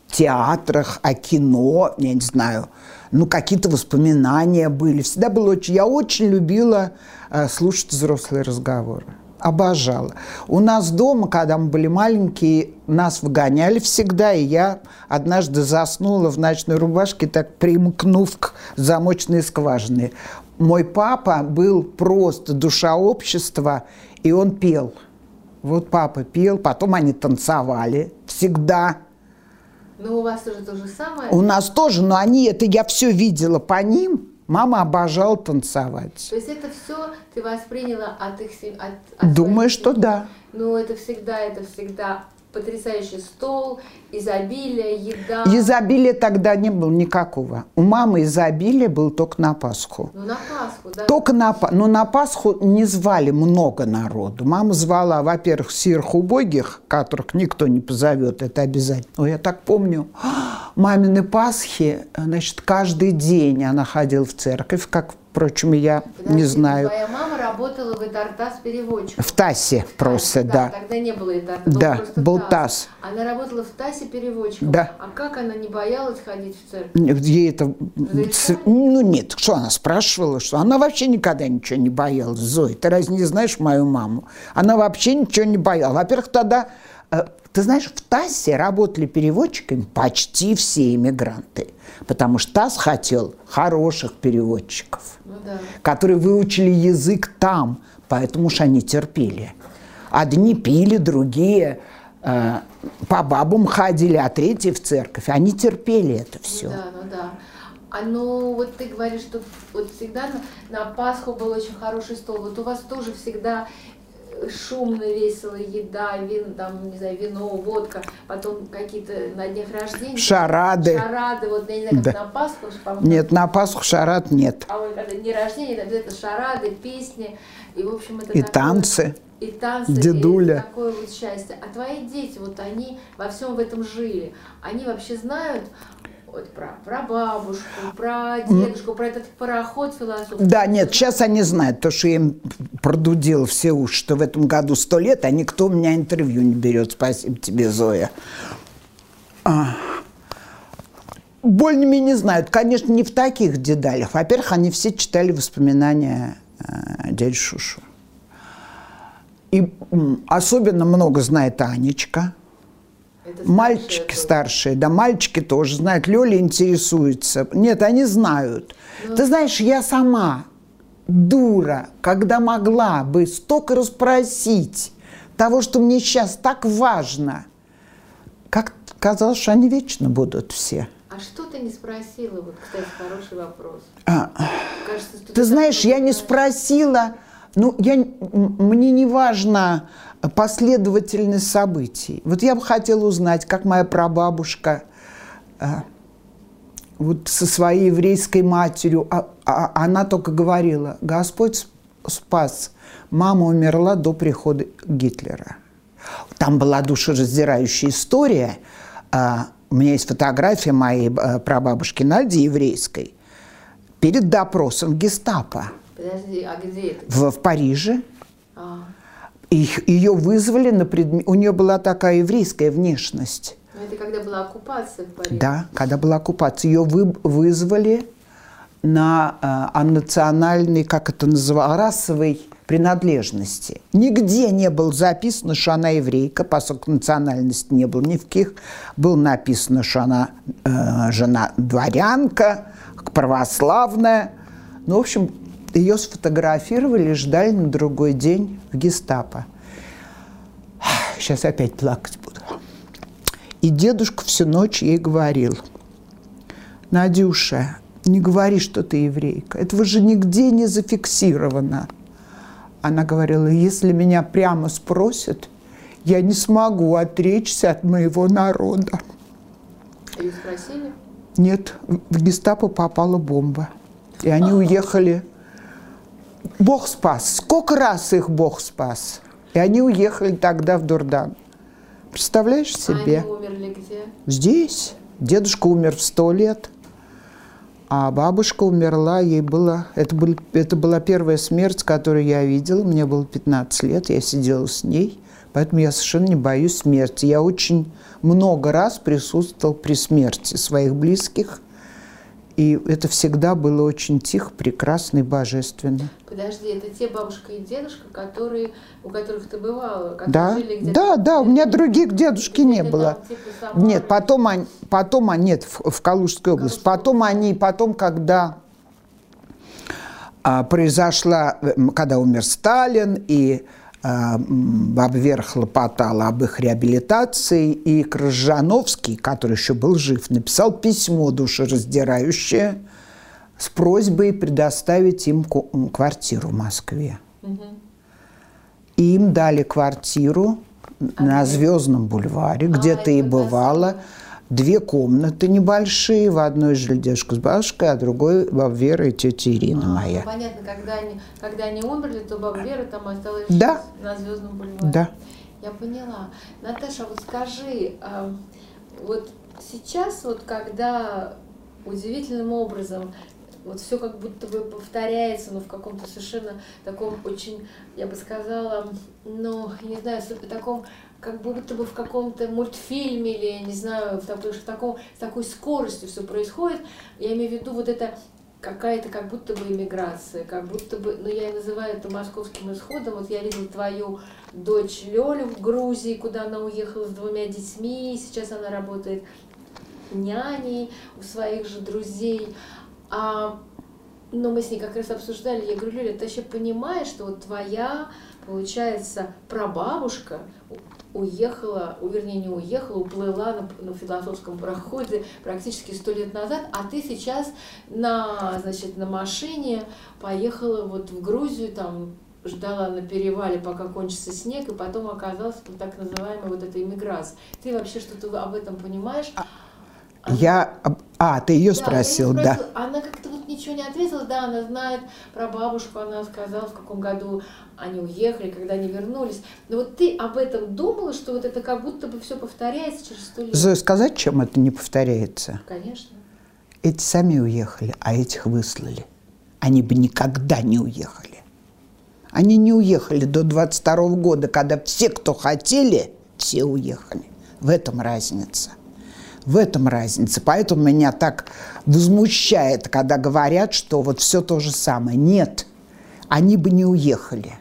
театрах, о кино, я не знаю, ну, какие-то воспоминания были. Всегда было очень... Я очень любила э, слушать взрослые разговоры. Обожала. У нас дома, когда мы были маленькие, нас выгоняли всегда, и я однажды заснула в ночной рубашке, так примкнув к замочной скважине. Мой папа был просто душа общества, и он пел. Вот папа пел, потом они танцевали всегда. Ну, у вас тоже то же самое? У нас тоже, но они, это я все видела по ним. Мама обожала танцевать. То есть это все ты восприняла от их сем- от, от Думаю, что семей? да. Ну, это всегда, это всегда потрясающий стол, изобилие, еда. Изобилия тогда не было никакого. У мамы изобилие было только на Пасху. Ну, на Пасху, да. Только на, но на Пасху не звали много народу. Мама звала, во-первых, сирых убогих, которых никто не позовет, это обязательно. Но я так помню, мамины Пасхи, значит, каждый день она ходила в церковь, как, впрочем, я Подожди, не знаю. Твоя мама работала в Итартас переводчиком. В ТАССе просто, да. Тогда не было Итарта, был Да, был ТАСС. ТАСС. Она работала в ТАССе переводчиком. Да. А как она не боялась ходить в церковь? Ей это... Разрешали? Ну нет, что она спрашивала, что она вообще никогда ничего не боялась. Зоя, ты разве не знаешь мою маму? Она вообще ничего не боялась. Во-первых, тогда, э, ты знаешь, в ТАССе работали переводчиками почти все иммигранты. Потому что ТАСС хотел хороших переводчиков, да. которые выучили язык там, поэтому уж они терпели. Одни пили, другие э, по бабам ходили, а третьи в церковь. Они терпели это все. Ну да, ну да. А ну вот ты говоришь, что вот всегда на, на Пасху был очень хороший стол. Вот у вас тоже всегда шумно, весело, еда, вин, там, не знаю, вино, водка, потом какие-то на днях рождения. Шарады. Шарады, вот я не знаю, как Да. на Пасху, по-моему, Нет, на Пасху шарат нет. А вот когда день рождения, там это шарады, песни, и, в общем, это И такое- танцы. И танцы, Дедуля. и такое вот счастье. А твои дети, вот они во всем в этом жили. Они вообще знают вот про, про бабушку, про дедушку, про этот пароход философский. Да, нет, сейчас они знают, то, что я им продудил все уши, что в этом году сто лет, а никто у меня интервью не берет. Спасибо тебе, Зоя. А. Более-менее знают. Конечно, не в таких деталях. Во-первых, они все читали воспоминания э, дяди Шушу. И м, особенно много знает Анечка. Это старшие Мальчики тоже. старшие, да, мальчики тоже знают. Лёля интересуется. Нет, они знают. Ты знаешь, я сама дура, когда могла бы столько расспросить того, что мне сейчас так важно. Как казалось, что они вечно будут все. А что ты не спросила? Вот, кстати, хороший вопрос. А, Кажется, Ты знаешь, я не спросила, ну, я, мне не важно последовательность событий. Вот я бы хотела узнать, как моя прабабушка а, вот со своей еврейской матерью, а- а- она только говорила, Господь спас, мама умерла до прихода Гитлера. Там была душераздирающая история. А, У меня есть фотография моей э, прабабушки Нади еврейской перед допросом в гестапо Подожди, а где это? в, в Париже. А, Их, ее вызвали на предмет... У нее была такая еврейская внешность. ну это когда была оккупация в Париже. Да, когда была оккупация. Ее вы, вызвали на э, о национальной, как это называлось, расовой принадлежности. Нигде не было записано, что она еврейка, поскольку национальности не было ни в каких. Было написано, что она э, жена дворянка, православная. Ну, в общем, ее сфотографировали ждали на другой день в гестапо. Сейчас опять плакать буду. И дедушка всю ночь ей говорил, Надюша, не говори, что ты еврейка. Этого же нигде не зафиксировано. Она говорила, если меня прямо спросят, я не смогу отречься от моего народа. Ее спросили? Нет, в гестапо попала бомба. И они уехали. Бог спас. Сколько раз их Бог спас? И они уехали тогда в Дурдан. Представляешь себе? А они умерли где? Здесь. Дедушка умер в сто лет, а бабушка умерла, ей было... Это, был, это была первая смерть, которую я видела. Мне было 15 лет, я сидела с ней, поэтому я совершенно не боюсь смерти. Я очень много раз присутствовал при смерти своих близких, и это всегда было очень тихо, прекрасно и божественно. Подожди, это те бабушка и дедушка, которые, у которых ты бывала, которые Да, жили где-то? да, да, у меня других дедушки не где-то было. там, типа? Нет, потом они, потом нет, в, в Калужской области. Калужской Потом они, потом, когда а, произошла, м, когда умер Сталин, и а, Вера хлопотала об их реабилитации, и Крыжановский, который еще был жив, написал письмо душераздирающее с просьбой предоставить им квартиру в Москве. И им дали квартиру а на Звездном бульваре, где а, ты и бывала. Две комнаты небольшие, в одной жили девушка с бабушкой, а другой баба Вера и тетя Ирина а, моя. Понятно, когда они, когда они умерли, то баба Вера там осталась да. на Звездном бульваре. Да. Я поняла. Наташа, вот скажи, а, вот сейчас вот когда удивительным образом вот все как будто бы повторяется, но в каком-то совершенно таком очень, я бы сказала, ну, не знаю, таком, как будто бы в каком-то мультфильме или, не знаю, в, такой, в таком, с такой скоростью все происходит. Я имею в виду вот это какая-то как будто бы иммиграция, как будто бы, ну я и называю это московским исходом. Вот я видела твою дочь Лёлю в Грузии, куда она уехала с двумя детьми, сейчас она работает няней у своих же друзей. А, но мы с ней как раз обсуждали, я говорю, Лёля, ты вообще понимаешь, что вот твоя, получается, прабабушка уехала, вернее не уехала, уплыла на, на философском проходе практически сто лет назад, а ты сейчас на, значит, на машине поехала вот в Грузию, там ждала на перевале, пока кончится снег, и потом оказалась в так называемой вот этой иммиграции. Ты вообще что-то об этом понимаешь? А. Я... А, ты ее да, спросил, да. Она как-то вот ничего не ответила, да, она знает про бабушку, она сказала, в каком году они уехали, когда они вернулись. Но вот ты об этом думала, что вот это как будто бы все повторяется через сто лет? Зоя, сказать, чем это не повторяется? Конечно. Эти сами уехали, а этих выслали. Они бы никогда не уехали. Они не уехали до 22 года, когда все, кто хотели, все уехали. В этом разница. В этом разница. Поэтому меня так возмущает, когда говорят, что вот все то же самое. Нет, они бы не уехали.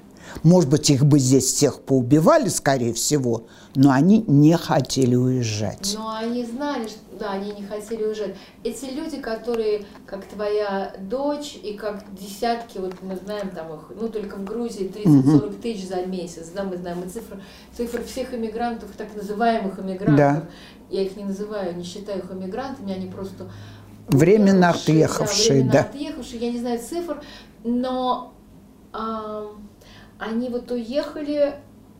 Может быть, их бы здесь всех поубивали, скорее всего, но они не хотели уезжать. Но они знали, что да, они не хотели уезжать. Эти люди, которые, как твоя дочь, и как десятки, вот мы знаем там их, ну только в Грузии 30-40 угу. тысяч за месяц, да, мы знаем и цифры, цифры всех иммигрантов, так называемых иммигрантов. Да. Я их не называю, не считаю их иммигрантами, они просто временно отъехавшие, да. Временно да. отъехавшие, я не знаю цифр, но а, они вот уехали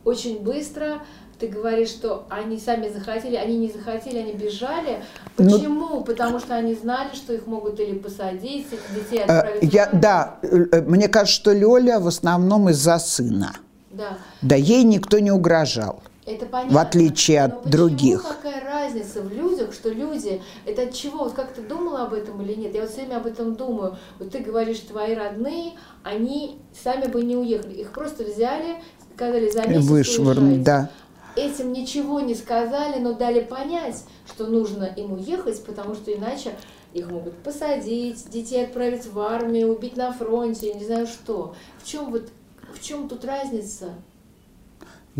очень быстро, ты говоришь, что они сами захотели, они не захотели, они бежали. Ну, Почему? Ну, Потому что они знали, что их могут или посадить, или детей э, отправить. Я, да, э, мне кажется, что Лёля в основном из-за сына. Да. Да ей никто не угрожал. Это понятно. В отличие от Но других. какая разница в людях, что люди, это от чего? Вот как ты думала об этом или нет? Я вот все время об этом думаю. Вот ты говоришь, твои родные, они сами бы не уехали. Их просто взяли, сказали за месяц Вышвырнули, да. Этим ничего не сказали, но дали понять, что нужно им уехать, потому что иначе их могут посадить, детей отправить в армию, убить на фронте, не знаю что. В чем вот в чем тут разница?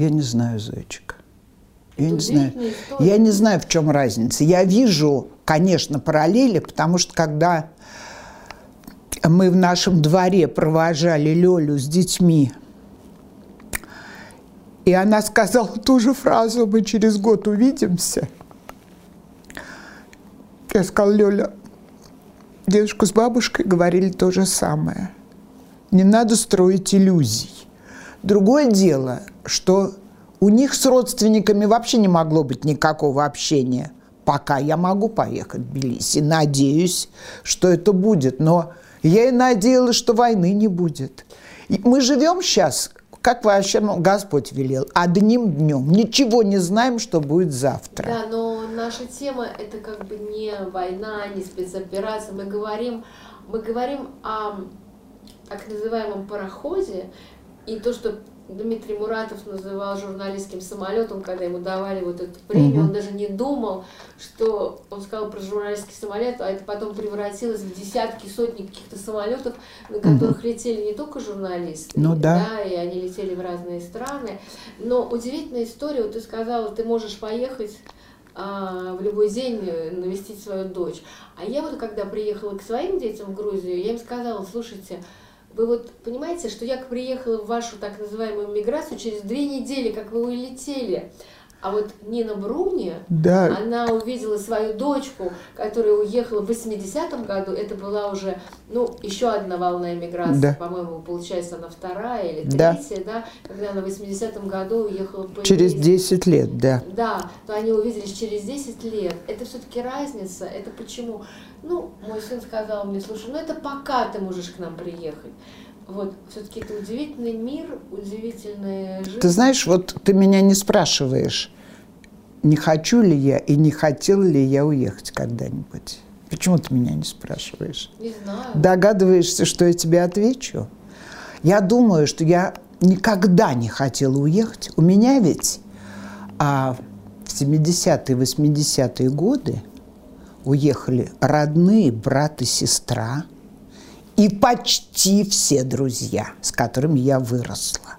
Я не знаю, зайчик. Я не знаю. Я не знаю, в чем разница. Я вижу, конечно, параллели, потому что когда мы в нашем дворе провожали Лёлю с детьми, и она сказала ту же фразу, мы через год увидимся. Я сказала, Лёля, дедушка с бабушкой говорили то же самое. Не надо строить иллюзий. Другое дело, что у них с родственниками вообще не могло быть никакого общения. Пока я могу поехать в Тбилиси. Надеюсь, что это будет. Но я и надеялась, что войны не будет. И мы живем сейчас, как вообще ну, Господь велел, одним днем. Ничего не знаем, что будет завтра. Да, но наша тема это как бы не война, не спецоперация. Мы говорим, мы говорим о так называемом пароходе, и то, что Дмитрий Муратов называл журналистским самолетом, когда ему давали вот эту премию, угу. он даже не думал, что он сказал про журналистский самолет, а это потом превратилось в десятки, сотни каких-то самолетов, на которых угу. летели не только журналисты, ну, да. да, и они летели в разные страны. Но удивительная история, вот ты сказала, ты можешь поехать а, в любой день навестить свою дочь. А я вот когда приехала к своим детям в Грузию, я им сказала, слушайте, вы вот понимаете, что я приехала в вашу так называемую миграцию через две недели, как вы улетели. А вот Нина Бруни, Да. она увидела свою дочку, которая уехала в 80-м году. Это была уже, ну, еще одна волна эмиграции. Да. По-моему, получается, она вторая или Да. третья, да, когда она в 80-м году уехала по Через еврейскому 10 лет, да. да, то они увиделись через 10 лет. Это все-таки разница. Это почему? Ну, мой сын сказал мне, слушай, ну это пока ты можешь к нам приехать. Вот, все-таки это удивительный мир, удивительная жизнь. Ты знаешь, вот ты меня не спрашиваешь, не хочу ли я и не хотел ли я уехать когда-нибудь. Почему ты меня не спрашиваешь? Не знаю. Догадываешься, что я тебе отвечу? Я думаю, что я никогда не хотела уехать. У меня ведь а, в 70-е, 80-е годы уехали родные брат и сестра и почти все друзья, с которыми я выросла.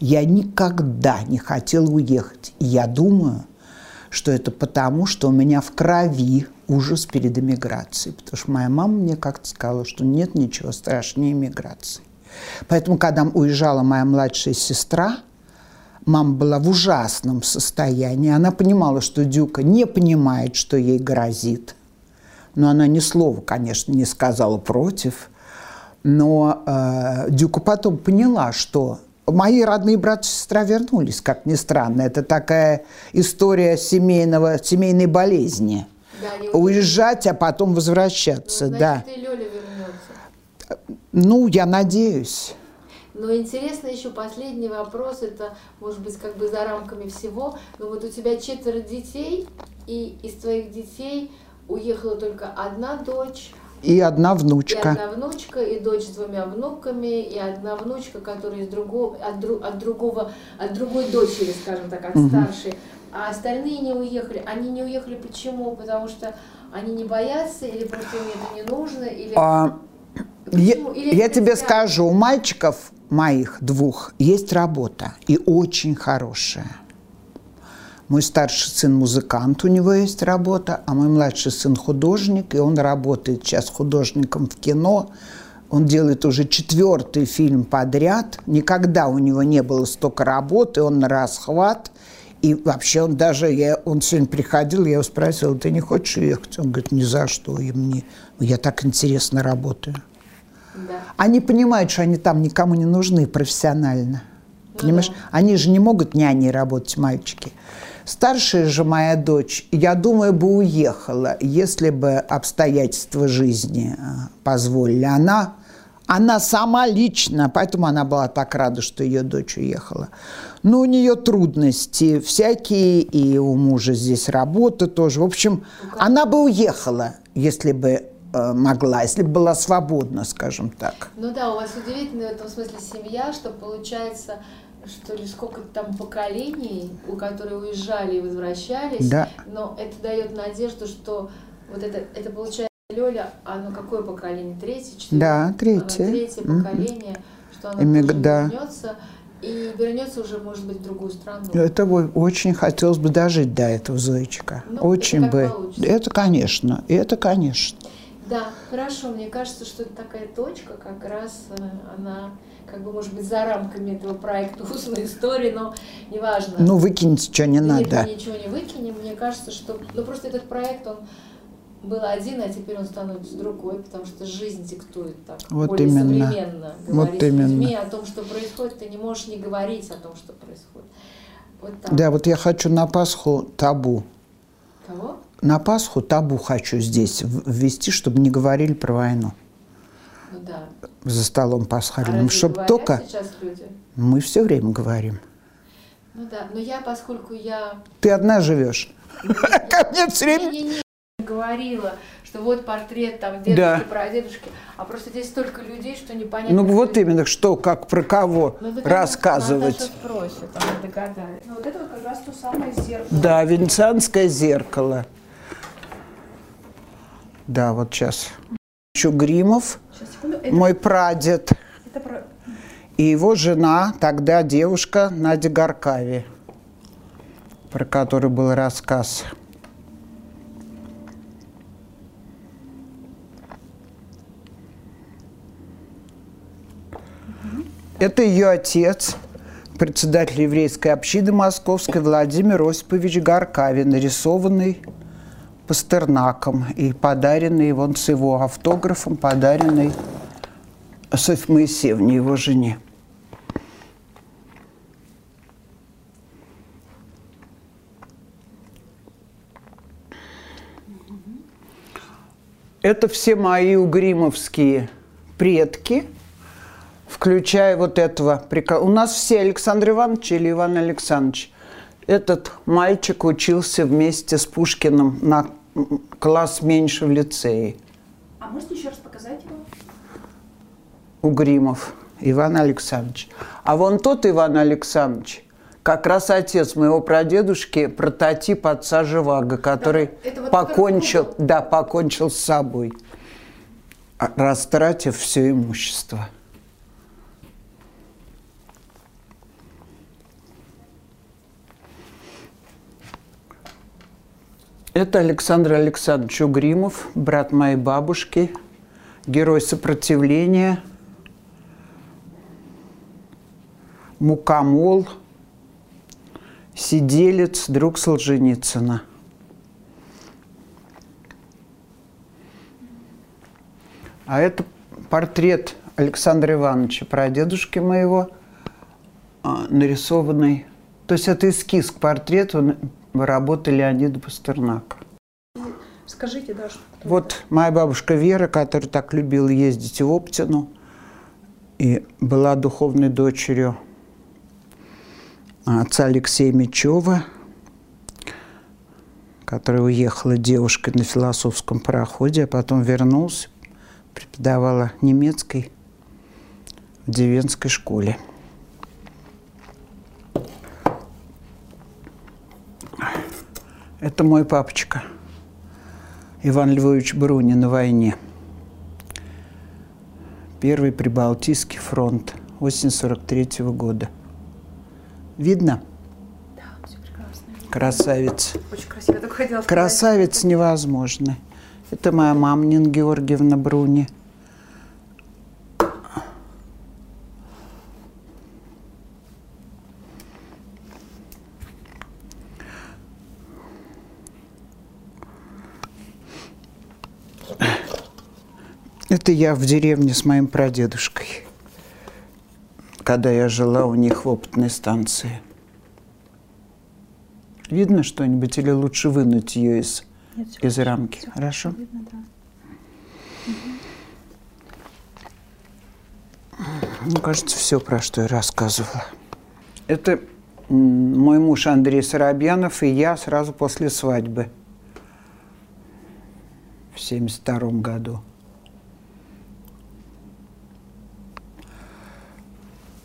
Я никогда не хотела уехать. И я думаю, что это потому, что у меня в крови ужас перед эмиграцией. Потому что моя мама мне как-то сказала, что нет ничего страшнее эмиграции. Поэтому, когда уезжала моя младшая сестра, мама была в ужасном состоянии. Она понимала, что Дюка не понимает, что ей грозит. Но она ни слова, конечно, не сказала против. Но э, Дюка потом поняла, что мои родные брат и сестра вернулись, как ни странно. Это такая история семейного, семейной болезни. Да, Уезжать, а потом возвращаться, Ну, да. значит, и Лёля вернется. Ну, я надеюсь. Но интересно еще последний вопрос, это может быть как бы за рамками всего, но вот у тебя четверо детей, и из твоих детей уехала только одна дочь, И одна и внучка. одна внучка, и дочь с двумя внуками, и одна внучка, которая из другого, от, дру- от другого, от другой дочери, скажем так, от старшей. А остальные не уехали. Они не уехали почему? Потому что они не боятся, или просто им это не нужно, или... А, я? Или я тебе скажу, у мальчиков моих двух есть работа, и очень хорошая. Мой старший сын музыкант, у него есть работа, а мой младший сын художник, и он работает сейчас художником в кино. Он делает уже четвертый фильм подряд. Никогда у него не было столько работы, он на расхват. И вообще он даже, я, он сегодня приходил, я его спросила, ты не хочешь уехать? Он говорит, ни за что, и мне, я так интересно работаю. Да. Они понимают, что они там никому не нужны профессионально. Ну Понимаешь? да. Они же не могут няней работать, мальчики. Старшая же моя дочь, я думаю, бы уехала, если бы обстоятельства жизни а, позволили. Она, она сама лично, поэтому она была так рада, что ее дочь уехала. Но у нее трудности всякие, и у мужа здесь работа тоже. В общем, она бы уехала, если бы э, могла, если бы была свободна, скажем так. Ну да, у вас удивительная в этом смысле семья, что получается, что ли, сколько там поколений, у которых уезжали и возвращались, Да. но это дает надежду, что вот это, это получается Лёля, оно какое поколение? Третье, четвертое? Да, третье. Оно третье Мгм. поколение, что оно Эмиг- да. вернется, и вернется уже, может быть, в другую страну. Это ой, очень хотелось бы дожить до этого, Зоечка. Ну, очень это бы. получится. Это, конечно, это, конечно. Да, хорошо. Мне кажется, что это такая точка, как раз э, она, как бы, может быть, за рамками этого проекта «Устная история», но неважно. Ну, выкиньте, что не Нет, надо. мы ничего не выкинем. Мне кажется, что... Ну, просто этот проект, он был один, а теперь он становится другой, потому что жизнь диктует так. Вот более именно. современно Вот говорить с именно. людьми о том, что происходит. Ты не можешь не говорить о том, что происходит. Вот так. Да, вот я хочу на Пасху табу. Кого? На Пасху табу хочу здесь ввести, чтобы не говорили про войну Ну да. за столом А пасхальным. разве Чтобы только... сейчас люди? Мы все время говорим. Ну да, но я, поскольку я Ты одна живешь. Ко мне все время... не, говорила, что вот портрет там дедушки, Да. прадедушки, а просто здесь столько людей, что непонятно. Ну вот именно, что, как, про кого Ну, да, конечно, рассказывать. Наташа спросит, она догадается. Ну, вот это вот как раз то самое зеркало. Да, венецианское зеркало. Да, вот сейчас. Еще Гримов, Сейчас, секунду. Это, мой прадед, это про... и его жена, тогда девушка Надя Гаркави, про которую был рассказ. Это ее отец, председатель еврейской общины московской Владимир Осипович Гаркави, нарисованный Пастернаком и подаренный вон с его автографом, подаренный Софье Моисеевне, его жене. Это все мои угримовские предки, включая вот этого. У нас все Александр Иванович или Иван Александрович. Этот мальчик учился вместе с Пушкиным на класс меньше в лицее. А можете еще раз показать его? Угримов Иван Александрович. А вон тот Иван Александрович, как раз отец моего прадедушки, прототип отца Живаго, который это вот покончил, да, покончил с собой, а, растратив все имущество. Это Александр Александрович Угримов, брат моей бабушки, герой сопротивления, мукомол, сиделец, друг Солженицына. А это портрет Александра Ивановича, прадедушки моего, а, нарисованный. То есть это эскиз к портрету работы Леонида Пастернака. Скажите, да, что кто Вот моя бабушка Вера, которая так любила ездить в Оптину и была духовной дочерью отца Алексея Мечева, которая уехала девушкой на философском пароходе, а потом вернулась, преподавала немецкой в деревенской школе. Это мой папочка, Иван Львович Бруни на войне. Первый Прибалтийский фронт, осень 43 -го года. Видно? Да, все прекрасно. Красавец. Очень красиво. Я только хотела сказать. Красавец невозможный. Это моя мама Нина Георгиевна Бруни. Это я в деревне с моим прадедушкой, когда я жила у них в опытной станции. Видно что-нибудь или лучше вынуть ее из, Нет, из хорошо, рамки? всё Хорошо? Видно, да. Мне кажется, все, про что я рассказывала. Это мой муж Андрей Соробьянов и я сразу после свадьбы в 72 году.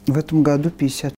В этом году 50